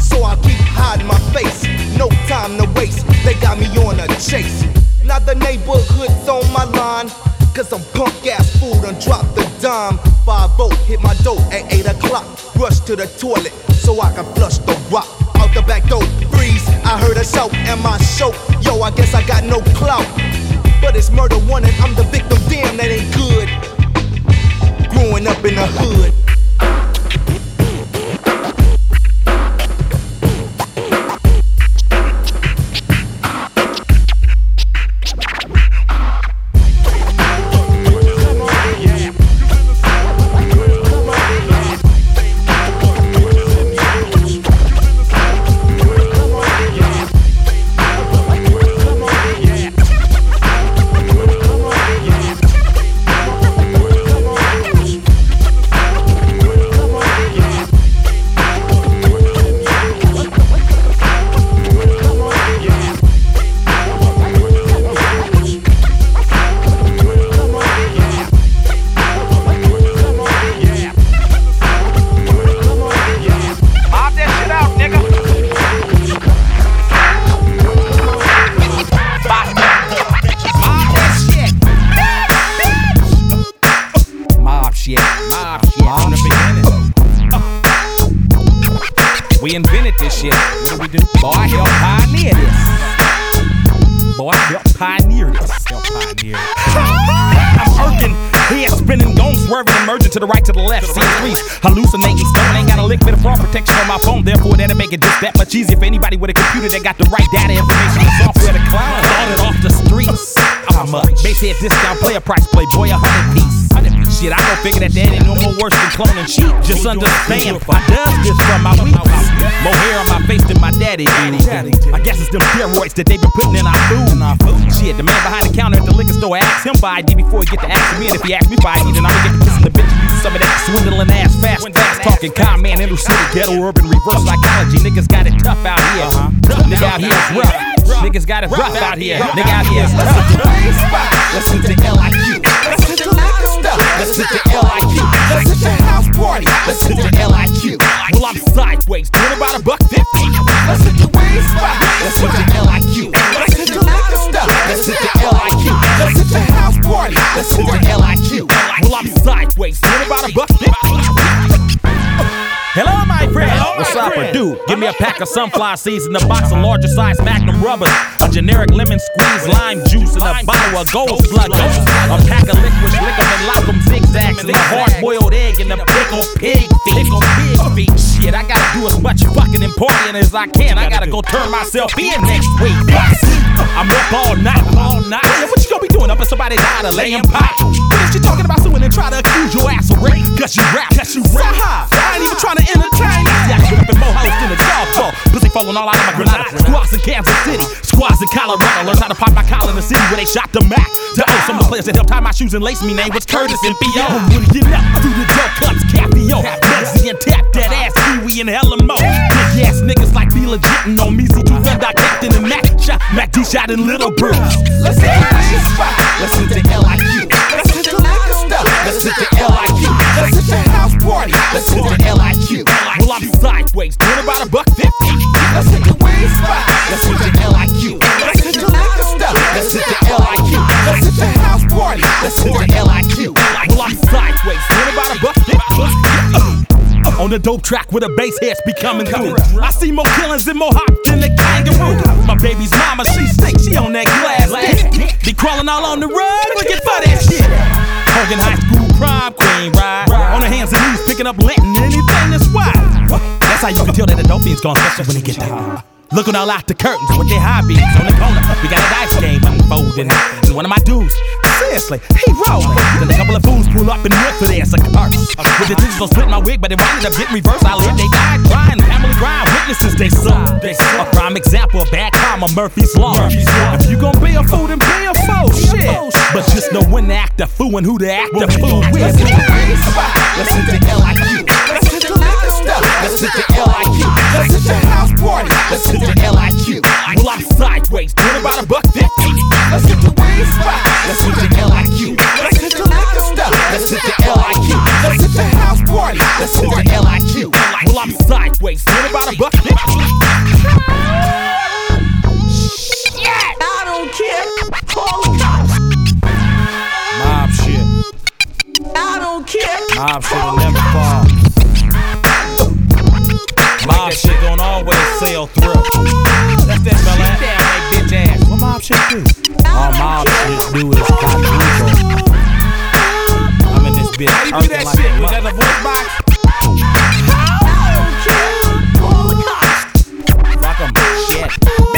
So I keep hiding my face, no time to waste. They got me on a chase. Now the neighborhood's on my line, cause I'm punk ass fool and drop the dime. 5 hit my dope at 8 o'clock. Rush to the toilet so I can flush the rock out the back door. Three I heard a shout and my show. Yo, I guess I got no clout. But it's murder one and I'm the victim. Damn, that ain't good. Growing up in the hood. To the right, to the left. See streets, hallucinating, stone. Ain't got a lick bit of fraud protection on my phone. Therefore, that'll make it just that much easier for anybody with a computer that got the right data information software to climb. Started off the streets. How much? Base head discount, player price, play boy, a hundred piece. Shit, I don't figure that that ain't no more worse than cloning sheep. Just understand, I does this from my weeks. More hair on my face than my daddy did. I guess it's them steroids that they been putting in our food. Shit, the man behind the counter at the liquor store asked him for ID before he get to asking me. And if he asked me for ID, then I'ma get to kissing the bitch some of that swindling ass fast, fast talking con man, inner city, ghetto, urban, reverse psychology. Niggas got it tough out here. Nigga out here is rough. Niggas got it rough out here. Nigga out here is tough. Listen to LIQ. Listen to liquor stuff. Listen to LIQ. Listen to house party. Listen to LIQ. Well, I'm sideways, doing about a buck fifty. Listen to spot. Listen to LIQ. Listen to liquor stuff. Listen to LIQ. Listen to party. Listen to LIQ. Well, I'm sideways, doing about a buck. Hello, my friend. What's up, dude? Give me a pack of sunflower seeds in a box of larger size Magnum rubbers, a generic lemon squeeze, lime juice, and a bottle of gold slug. A pack of liquid liquor and lock 'em zigzags, and a hard boiled egg and a pickle pig feet. Pig. Oh, shit, I gotta do as much fucking and partying as I can. I gotta go turn myself in next week. I'm up all night, all night. Yeah, what you gonna be doing up if somebody died of laying pipe? What is you talking about someone and try to accuse your ass of rape? Cause you rap, cause you rap. I ain't even trying to entertain. Yeah, I get up in more house than a dog. Pussy falling all out of my granada. Squads in Kansas City, squads in Colorado. Learned how to pop my collar in the city where they shot the Mac. To oh, some of the players that helped tie my shoes and lace me name was Curtis and P.O. When you get up through the door cuts, Capio. Mexi and tap that ass, Kiwi and hella mo. Big ass niggas like be legit and on me. See two Thunder Captain and Mac. Shot, Mac D shot in Little Bruce. Listen to this spot. Listen to LIQ. Listen to liquor stuff. Listen to LIQ. Listen to house party. Listen to LIQ. Well, I'm sideways, doing about a buck fifty. Listen to weed spot. Listen to LIQ. Listen to liquor stuff. Listen to LIQ. Listen to house party. Listen to LIQ. Well, I'm sideways, doing about a buck fifty. On the dope track with a bass heads be coming through. I see more killings and more hop than the kangaroo. My baby's mama, she sick, she on that glass. Be crawling all on the rug, looking for that shit. Hogan High School prom queen ride. On her hands and knees, picking up Latin, anything that's wild. That's how you can tell that the dope fiend's gone, especially when they get down. Looking all out the curtains with their hobbies on the corner. We got a dice game unfolding. And one of my dudes, seriously, he rolling. Then a couple of fools pull up and whip for their cigars. With the digital split my wig, but it winded up getting reversed. I lived, they died crying. Family grind, witnesses they saw. A prime example of bad karma, Murphy's Law. If you gon' be a fool, then be a fool. Shit. But just know when to act a fool and who to act a fool with. Listen to LIQ. Listen to liquor stuff. Listen to LIQ. Listen to house party. Listen to the LIQ. Well, I'm sideways, doing about a buck fifty. Listen to weed spot. Listen to the LIQ. Listen to liquor stuff. Listen to the LIQ. Listen to house party. Listen to LIQ. Well, I'm sideways, doing about a buck fifty. Shit! I don't care. Call the cops. Mob shit. I don't care. Mob shit will never fall. Sail through. That's that fella. Sit down, that bitch ass. What mob shit do? All mob shit do is quadruple. I'm in this bitch. How you do that shit? Was that a voice box? Rock 'em. Shit.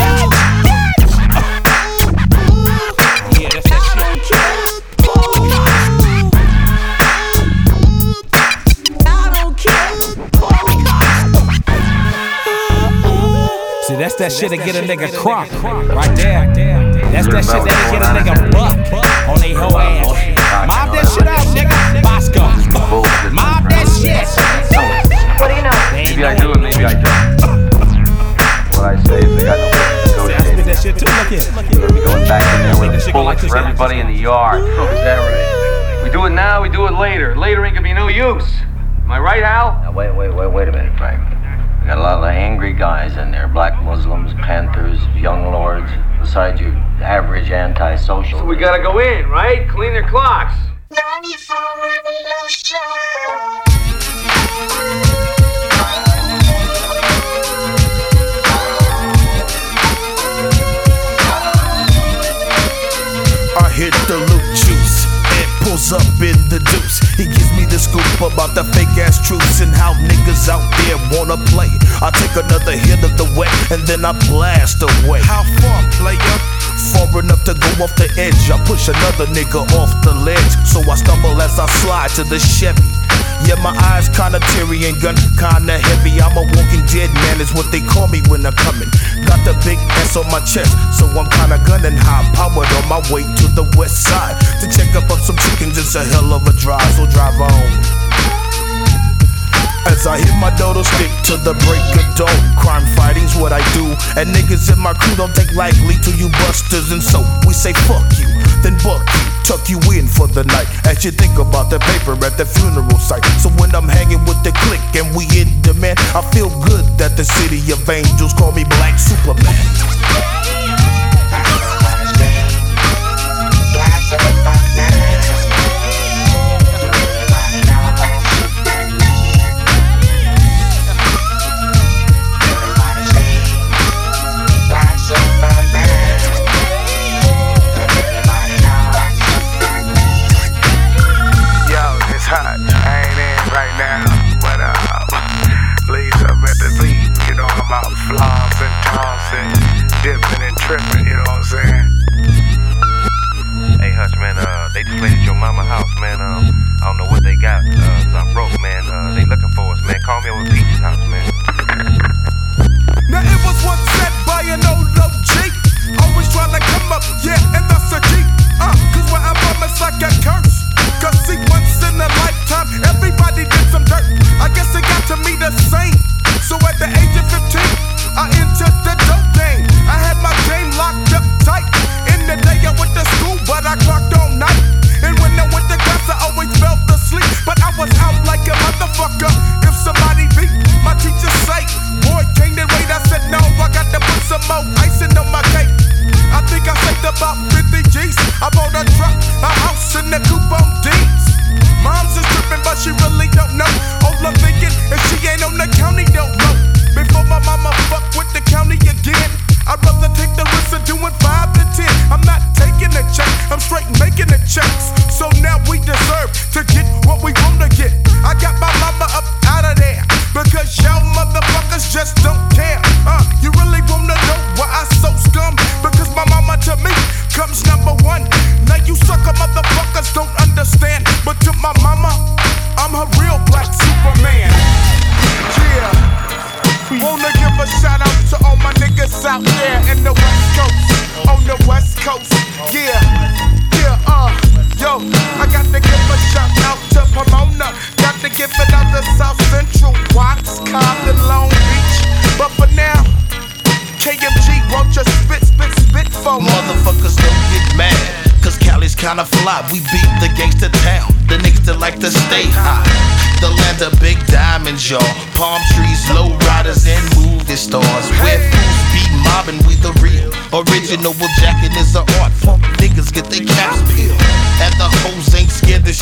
That's that shit that get a nigga crunk. Right there. That's that shit that get a nigga buck on they whole ass. Mob that shit out, nigga. Bosco. Mob that shit. What do you know? Maybe I do and maybe I don't. What I say is they got no See, I spit that shit too. Look here. We're going back in there with go like bullets for everybody in the yard. Oh, is that right? We do it now, we do it later. Later ain't gonna be no use. Am I right, Hal? Now, wait, wait, wait, wait a minute, Frank. Got a lot of angry guys in there black Muslims, Panthers, young lords, besides your average antisocial. So we gotta go in, right? Clean their clocks. 94 Revolution. hit the loop goes up in the deuce. He gives me the scoop about the fake ass troops and how niggas out there wanna play. I take another hit of the wet and then I blast away. How far, player? Far enough to go off the edge, I push another nigga off the ledge. So I stumble as I slide to the Chevy. Yeah, my eyes kinda teary and gun kinda heavy. I'm a walking dead man, is what they call me when I'm coming. Got the big S on my chest, so I'm kinda gunning high powered on my way to the west side. To check up on some chickens, it's a hell of a drive, so drive on. As I hit my dodo stick to the break of dawn. Crime fighting's what I do. And niggas in my crew don't take lightly to you busters. And so we say fuck you, then buck you. Tuck you in for the night as you think about the paper at the funeral site. So when I'm hanging with the clique and we in demand, I feel good that the city of angels call me Black Superman.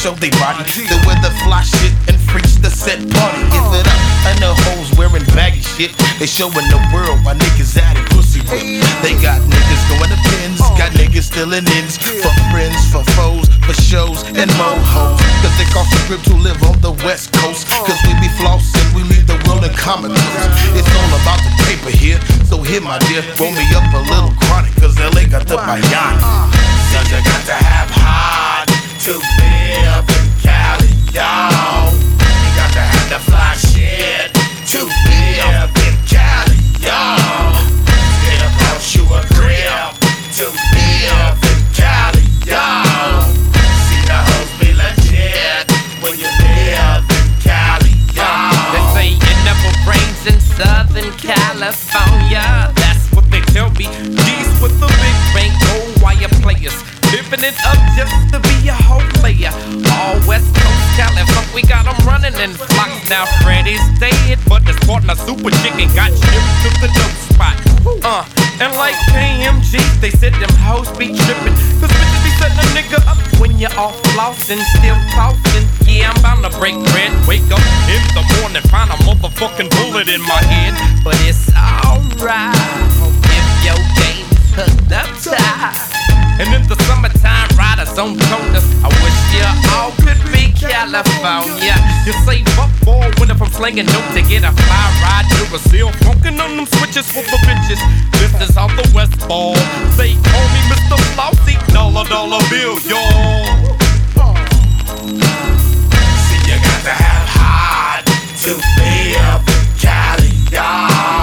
show they body. The weather fly shit and preach the set party. Is it up? And the hoes wearing baggy shit. They showing no off flossing, still tossing. Yeah, I'm bound to break bread. Wake up in the morning, find a motherfucking bullet in my head. But it's alright if your game's hooked up tight. And in the summertime, riders on toners. I wish you all could be California. You say fuck for winter from slinging dope to get a fly ride to Brazil. Funkin' on them switches for the bitches. This is all the West Ball. They call me Mr. Flossy, dollar dollar bill, y'all. See, you got to have hard to live in Cali, y'all.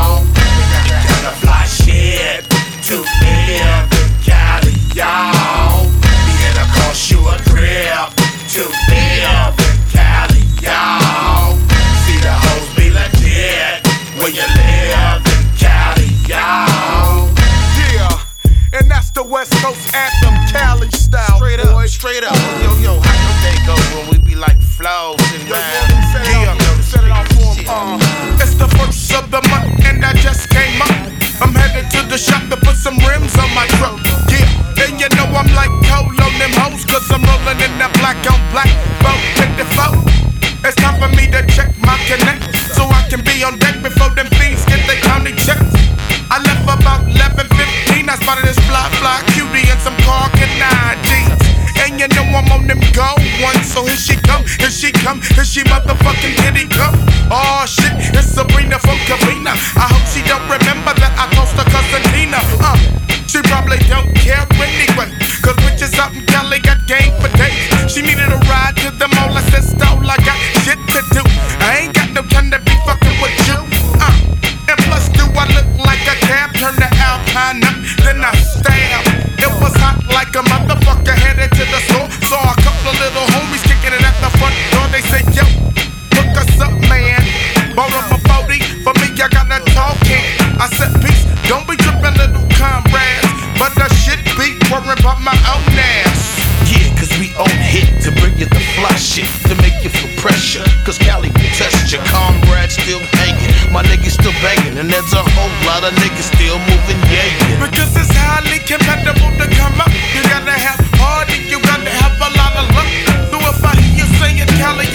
West Coast anthem, Cali style. Straight up, boy. straight up. Yo, yo, how your day go when we be like flows and rhymes? Yeah, set it off for. Uh, it's the first of the month, and I just came up. I'm headed to the shop to put some rims on my truck. Yeah, and you know I'm like cold on them hoes, cause I'm rolling in that black on black boat 54. It's time for me to check my connect, so I can be on deck before them fiends get their county checks. I left about 11, 15. I spotted this so here she come, here she come, here she motherfucking kitty come. Oh shit, it's Sabrina from Covina. I hope she don't remember that I toast her cousin Tina. Uh, she probably don't care anyway, cause bitches out in Cali got game for days. She needed a ride to the mall, I said stole, I got shit to do. I ain't got no time to be fucking with you. Uh, and plus, do I look like a cab? Turn the Alpine up, then I stab. It was hot like a motherfucker My niggas still banging, and there's a whole lot of niggas still moving, yeah, yeah. Because it's highly compatible to come up. You gotta have hard you gotta have a lot of luck. So if I hear you saying Cali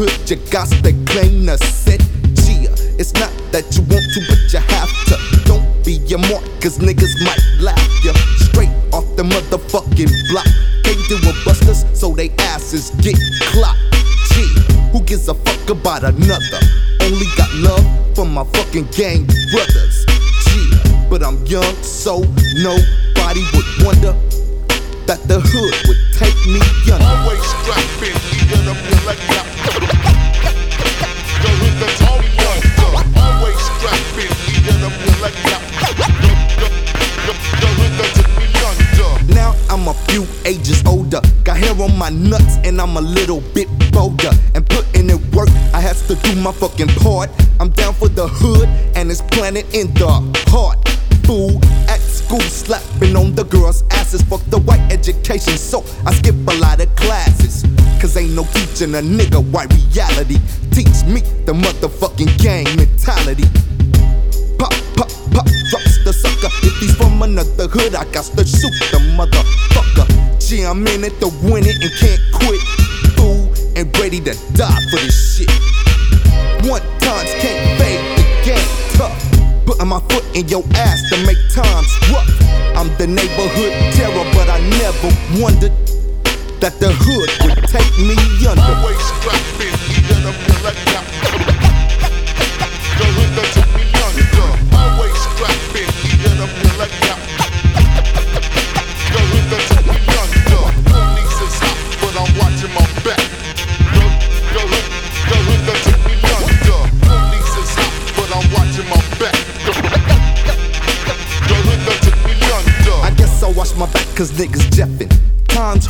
hood, you got to claim the set. Yeah, it's not that you want to, but you have to. Don't be a mark, cause niggas might laugh you straight off the motherfucking block. Through with busters, so they asses get clocked. Yeah, who gives a fuck about another? Only got love for my fucking gang brothers. Yeah, but I'm young, so nobody and in the heart. Fool at school slapping on the girls' asses. Fuck the white education, so I skip a lot of classes. Cause ain't no teaching a nigga white reality. Teach me the motherfucking gang mentality. Pop, pop, pop, drops the sucker. If he's from another hood, I got to shoot the motherfucker. Gee, I'm in it to win it and can't make times rough. I'm the neighborhood terror, but I never wondered that the hood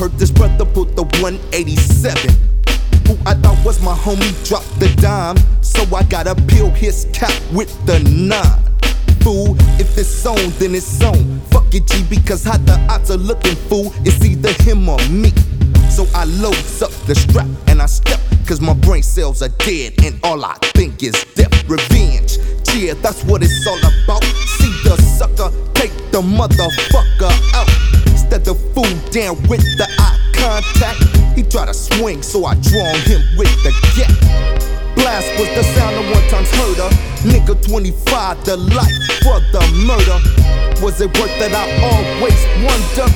Hurt this brother put the 187. Who I thought was my homie dropped the dime. So I gotta peel his cap with the nine. Fool, if it's on, then it's on. Fuck it, G, because how the odds are looking, fool. It's either him or me. So I loads up the strap and I step, cause my brain cells are dead and all I think is death. Revenge, yeah, that's what it's all about. See the sucker, take the motherfucker with the eye contact, he tried to swing, so I draw him with the gap. Blast was the sound of one time's herder. Nigga 25, the life for the murder. Was it worth that I always wonder.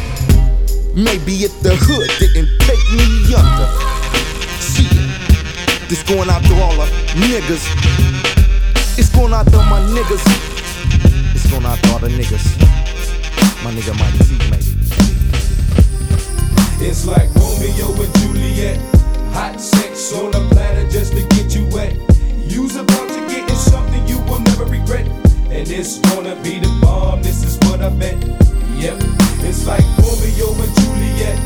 Maybe if the hood didn't take me under. Shit, this going out to all the niggas. It's going out to my niggas. It's going out to all the niggas. My nigga Mike T, maybe. It's like Romeo and Juliet. Hot sex on a platter just to get you wet. You's about to get in something you will never regret. And it's gonna be the bomb, this is what I bet. Yep, it's like Romeo and Juliet.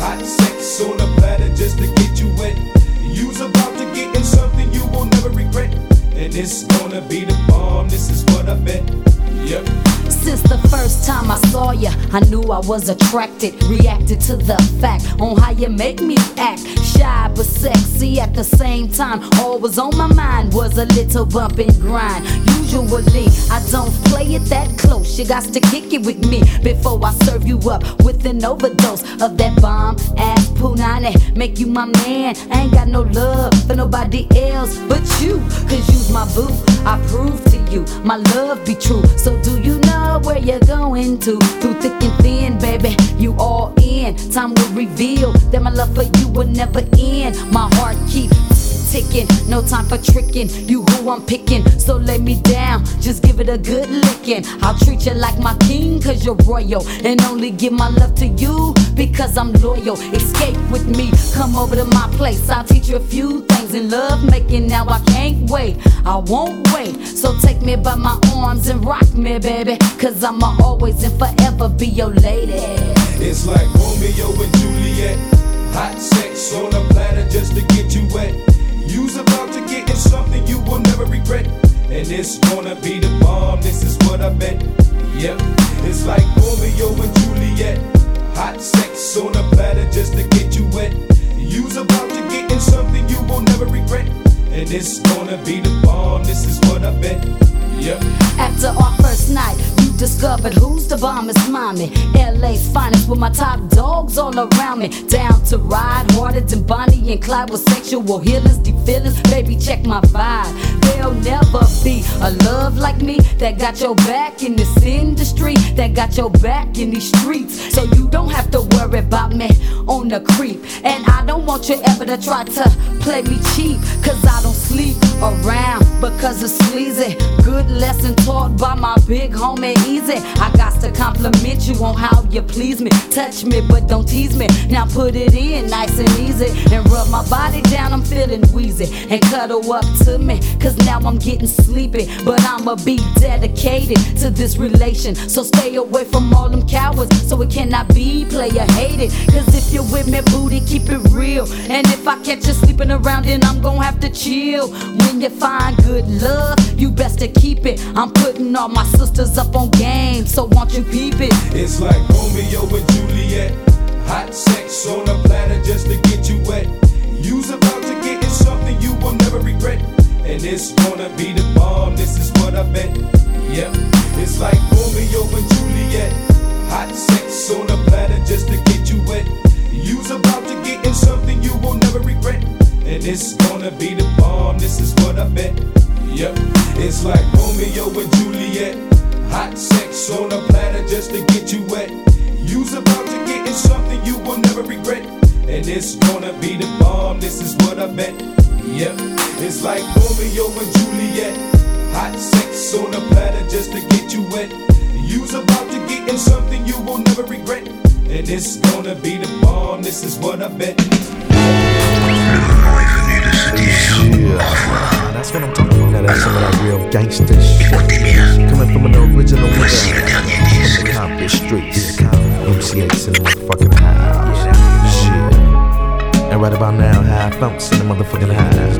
Hot sex on a platter just to get you wet. You's about to get in something you will never regret. And it's gonna be the bomb, this is what I bet. Since the first time I saw you, I knew I was attracted. Reacted to the fact on how you make me act. Shy but sexy at the same time. All was on my mind was a little bump and grind. Usually, I don't play it that close. You got to kick it with me before I serve you up with an overdose of that bomb ass punani. Make you my man. I ain't got no love for nobody else but you. Cause you's my boo. I prove to you my love be true. So do you know where you're going to? Through thick and thin, baby, you all in. Time will reveal that my love for you will never end. My heart keep ticking, no time for tricking. You who I'm picking, so lay me down. Just give it a good licking. I'll treat you like my king, cause you're royal. And only give my love to you because I'm loyal. Escape with me, come over to my place. I'll teach you a few things in love making. Now I can't wait, I won't wait. So take me by my arms and rock me, baby. Cause I'ma always and forever be your lady. It's like Romeo and Juliet. Hot sex on a platter just to get you wet. You's about to get in something you will never regret. And it's gonna be the bomb, this is what I bet. Yep, it's like Romeo and Juliet. Hot sex on a platter just to get you wet. You's about to get in something you will never regret. And it's gonna be the bomb, this is what I bet. Yep. After our first night, discovered who's the bomb is mommy. LA's finest with my top dogs all around me. Down to ride harder than Bonnie and Clyde with sexual healers, feelings. Baby, check my vibe. There'll never be a love like me that got your back in this industry, that got your back in these streets. So you don't have to worry about me on the creep. And I don't want you ever to try to play me cheap, cause I don't sleep around because it's sleazy. Good lesson taught by my big homie Easy. I got to compliment you on how you please me. Touch me, but don't tease me. Now put it in nice and easy and rub my body down. I'm feeling wheezy and cuddle up to me, cause now I'm getting sleepy. But I'ma be dedicated to this relation. So stay away from all them cowards so it cannot be player hated. Cause if you're with me, booty, keep it real. And if I catch you sleeping around, then I'm gonna have to chill. When you find good love, you best to keep it. I'm putting all my sisters up on game, so won't you peep it? It's like Romeo and Juliet. Hot sex on a platter just to get you wet. You's about to get in something you will never regret. And it's gonna be the bomb, this is what I bet. Yep, it's like Romeo and Juliet. Hot sex on a platter just to get you wet. You's about to get in something you will never regret. And it's gonna be the bomb, this is what I bet. Yep, it's like Romeo and Juliet. Hot sex on a platter just to get you wet. You's about to get in something you will never regret. And it's gonna be the bomb, this is what I bet. Yep, it's like Romeo and Juliet. Hot sex on a platter just to get you wet. You's about to get in something you will never regret. And it's gonna be the bomb, this is what I bet. Yeah, that's what I'm talking about. Now that's some of that real gangster shit. Coming from an original nigga from the streets. MC Eiht's in the motherfucking house. Shit. And right about now, high bounce in the motherfucking house.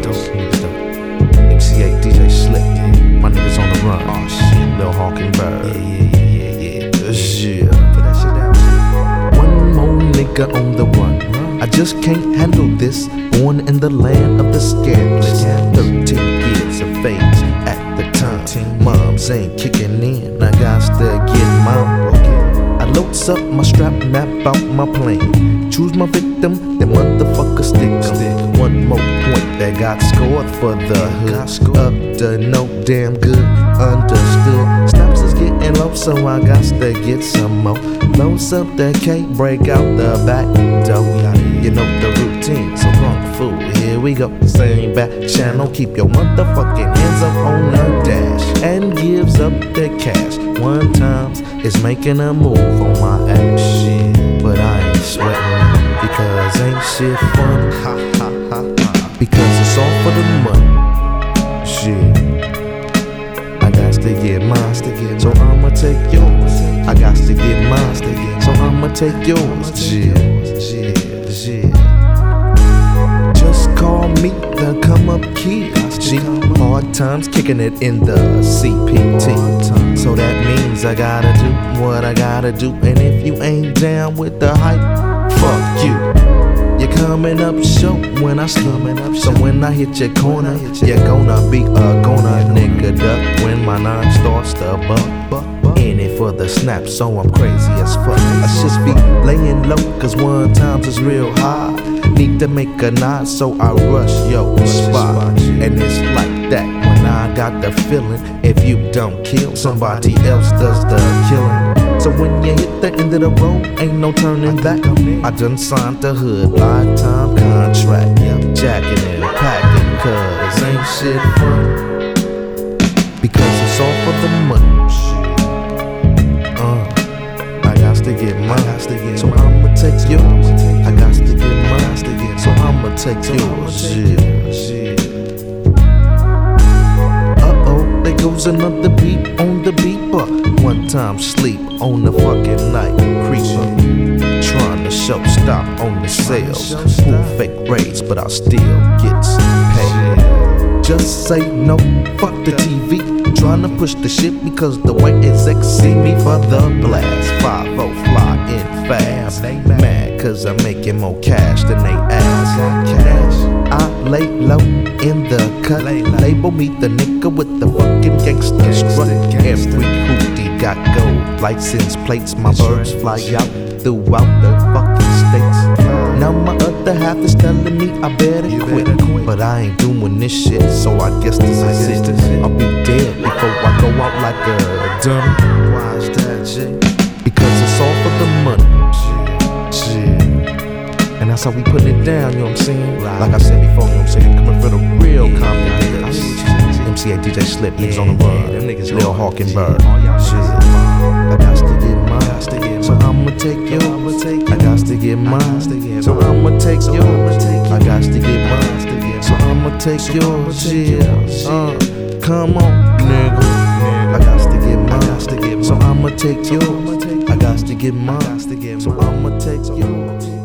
MC Eiht DJ Slip. My niggas on the run. Oh shit. Lil Hawking Bird. Yeah, yeah, yeah, yeah, yeah. Shit. Put that shit down. One more nigga on the run. I just can't handle this. Born in the land of the scandalous. 13 Ain't kicking in. I got to get mine. I loads up my strap, map out my plane. Choose my victim, then motherfucker stick 'em. One more point that got scored for the hood. Up to no damn good, understood. Snaps is getting low, so I got to get some more. Loads up the cake, break out the back door. You know the routine, so here we go. Same back channel, keep your motherfucking hands up on the dash. And gives up the cash. One times is making a move on my ass. Shit, but I ain't sweating because ain't shit fun. Ha ha ha ha. Because it's all for the money. Shit. I got to get mine, so I'ma take yours. I got to get mine, so I'ma take yours. Shit, shit, shit. Just the come up. G. Hard times kicking it in the CPT. So that means I gotta do what I gotta do. And if you ain't down with the hype, fuck you. You're coming up short when I slumming up. So when I hit your corner, you're gonna be a gonna nigga duck when my nine starts to buck. In it for the snap, so I'm crazy as fuck. I should be laying low, cause one times is real high. Need to make a nod, so I rush yo spot. And it's like that when I got the feeling. If you don't kill, somebody else does the killing. So when you hit the end of the road, ain't no turning back. I done signed the hood lifetime contract. Yep, jacking and packing, cause ain't shit fun. Because it's all for the money. Uh, I got to get mine, so I'ma take yours. So I'ma take yours. Yeah, Uh oh, there goes another beat on the beeper. One time sleep on the fucking night creeper. Trying to show stop on the sales. Pull fake rates, but I still gets paid. Just say no, fuck the TV. Trying to push the shit because the way execs see me for the blast. 5 fly in fast. Mad cause I'm making more cash than they ask. Cash. I lay low in the cut. Label me the nigga with the fucking gangster strut. Every hootie got gold license plates. My birds fly out throughout the fucking states. Now my other half is telling me I better quit, but I ain't doing this shit. So I guess this is it. I'll be dead before I go out like a dummy. Why is that, G? Because it's all for the money. Shit. And that's how we put it down, you know what I'm saying? Like I said before, you know what I'm saying? Coming for the real Compton niggas. MC Eiht DJ Slip, niggas on the run. Lil Hawk and Bird. Shit. I got to get mine. So I'ma take yours. I got to get mine. So I'ma take yours. I got to get mine. So I'ma take yours. Yeah. Uh, come on, nigga. I got to get mine. So I'ma take yours. I got to get mine. So I'ma take yours.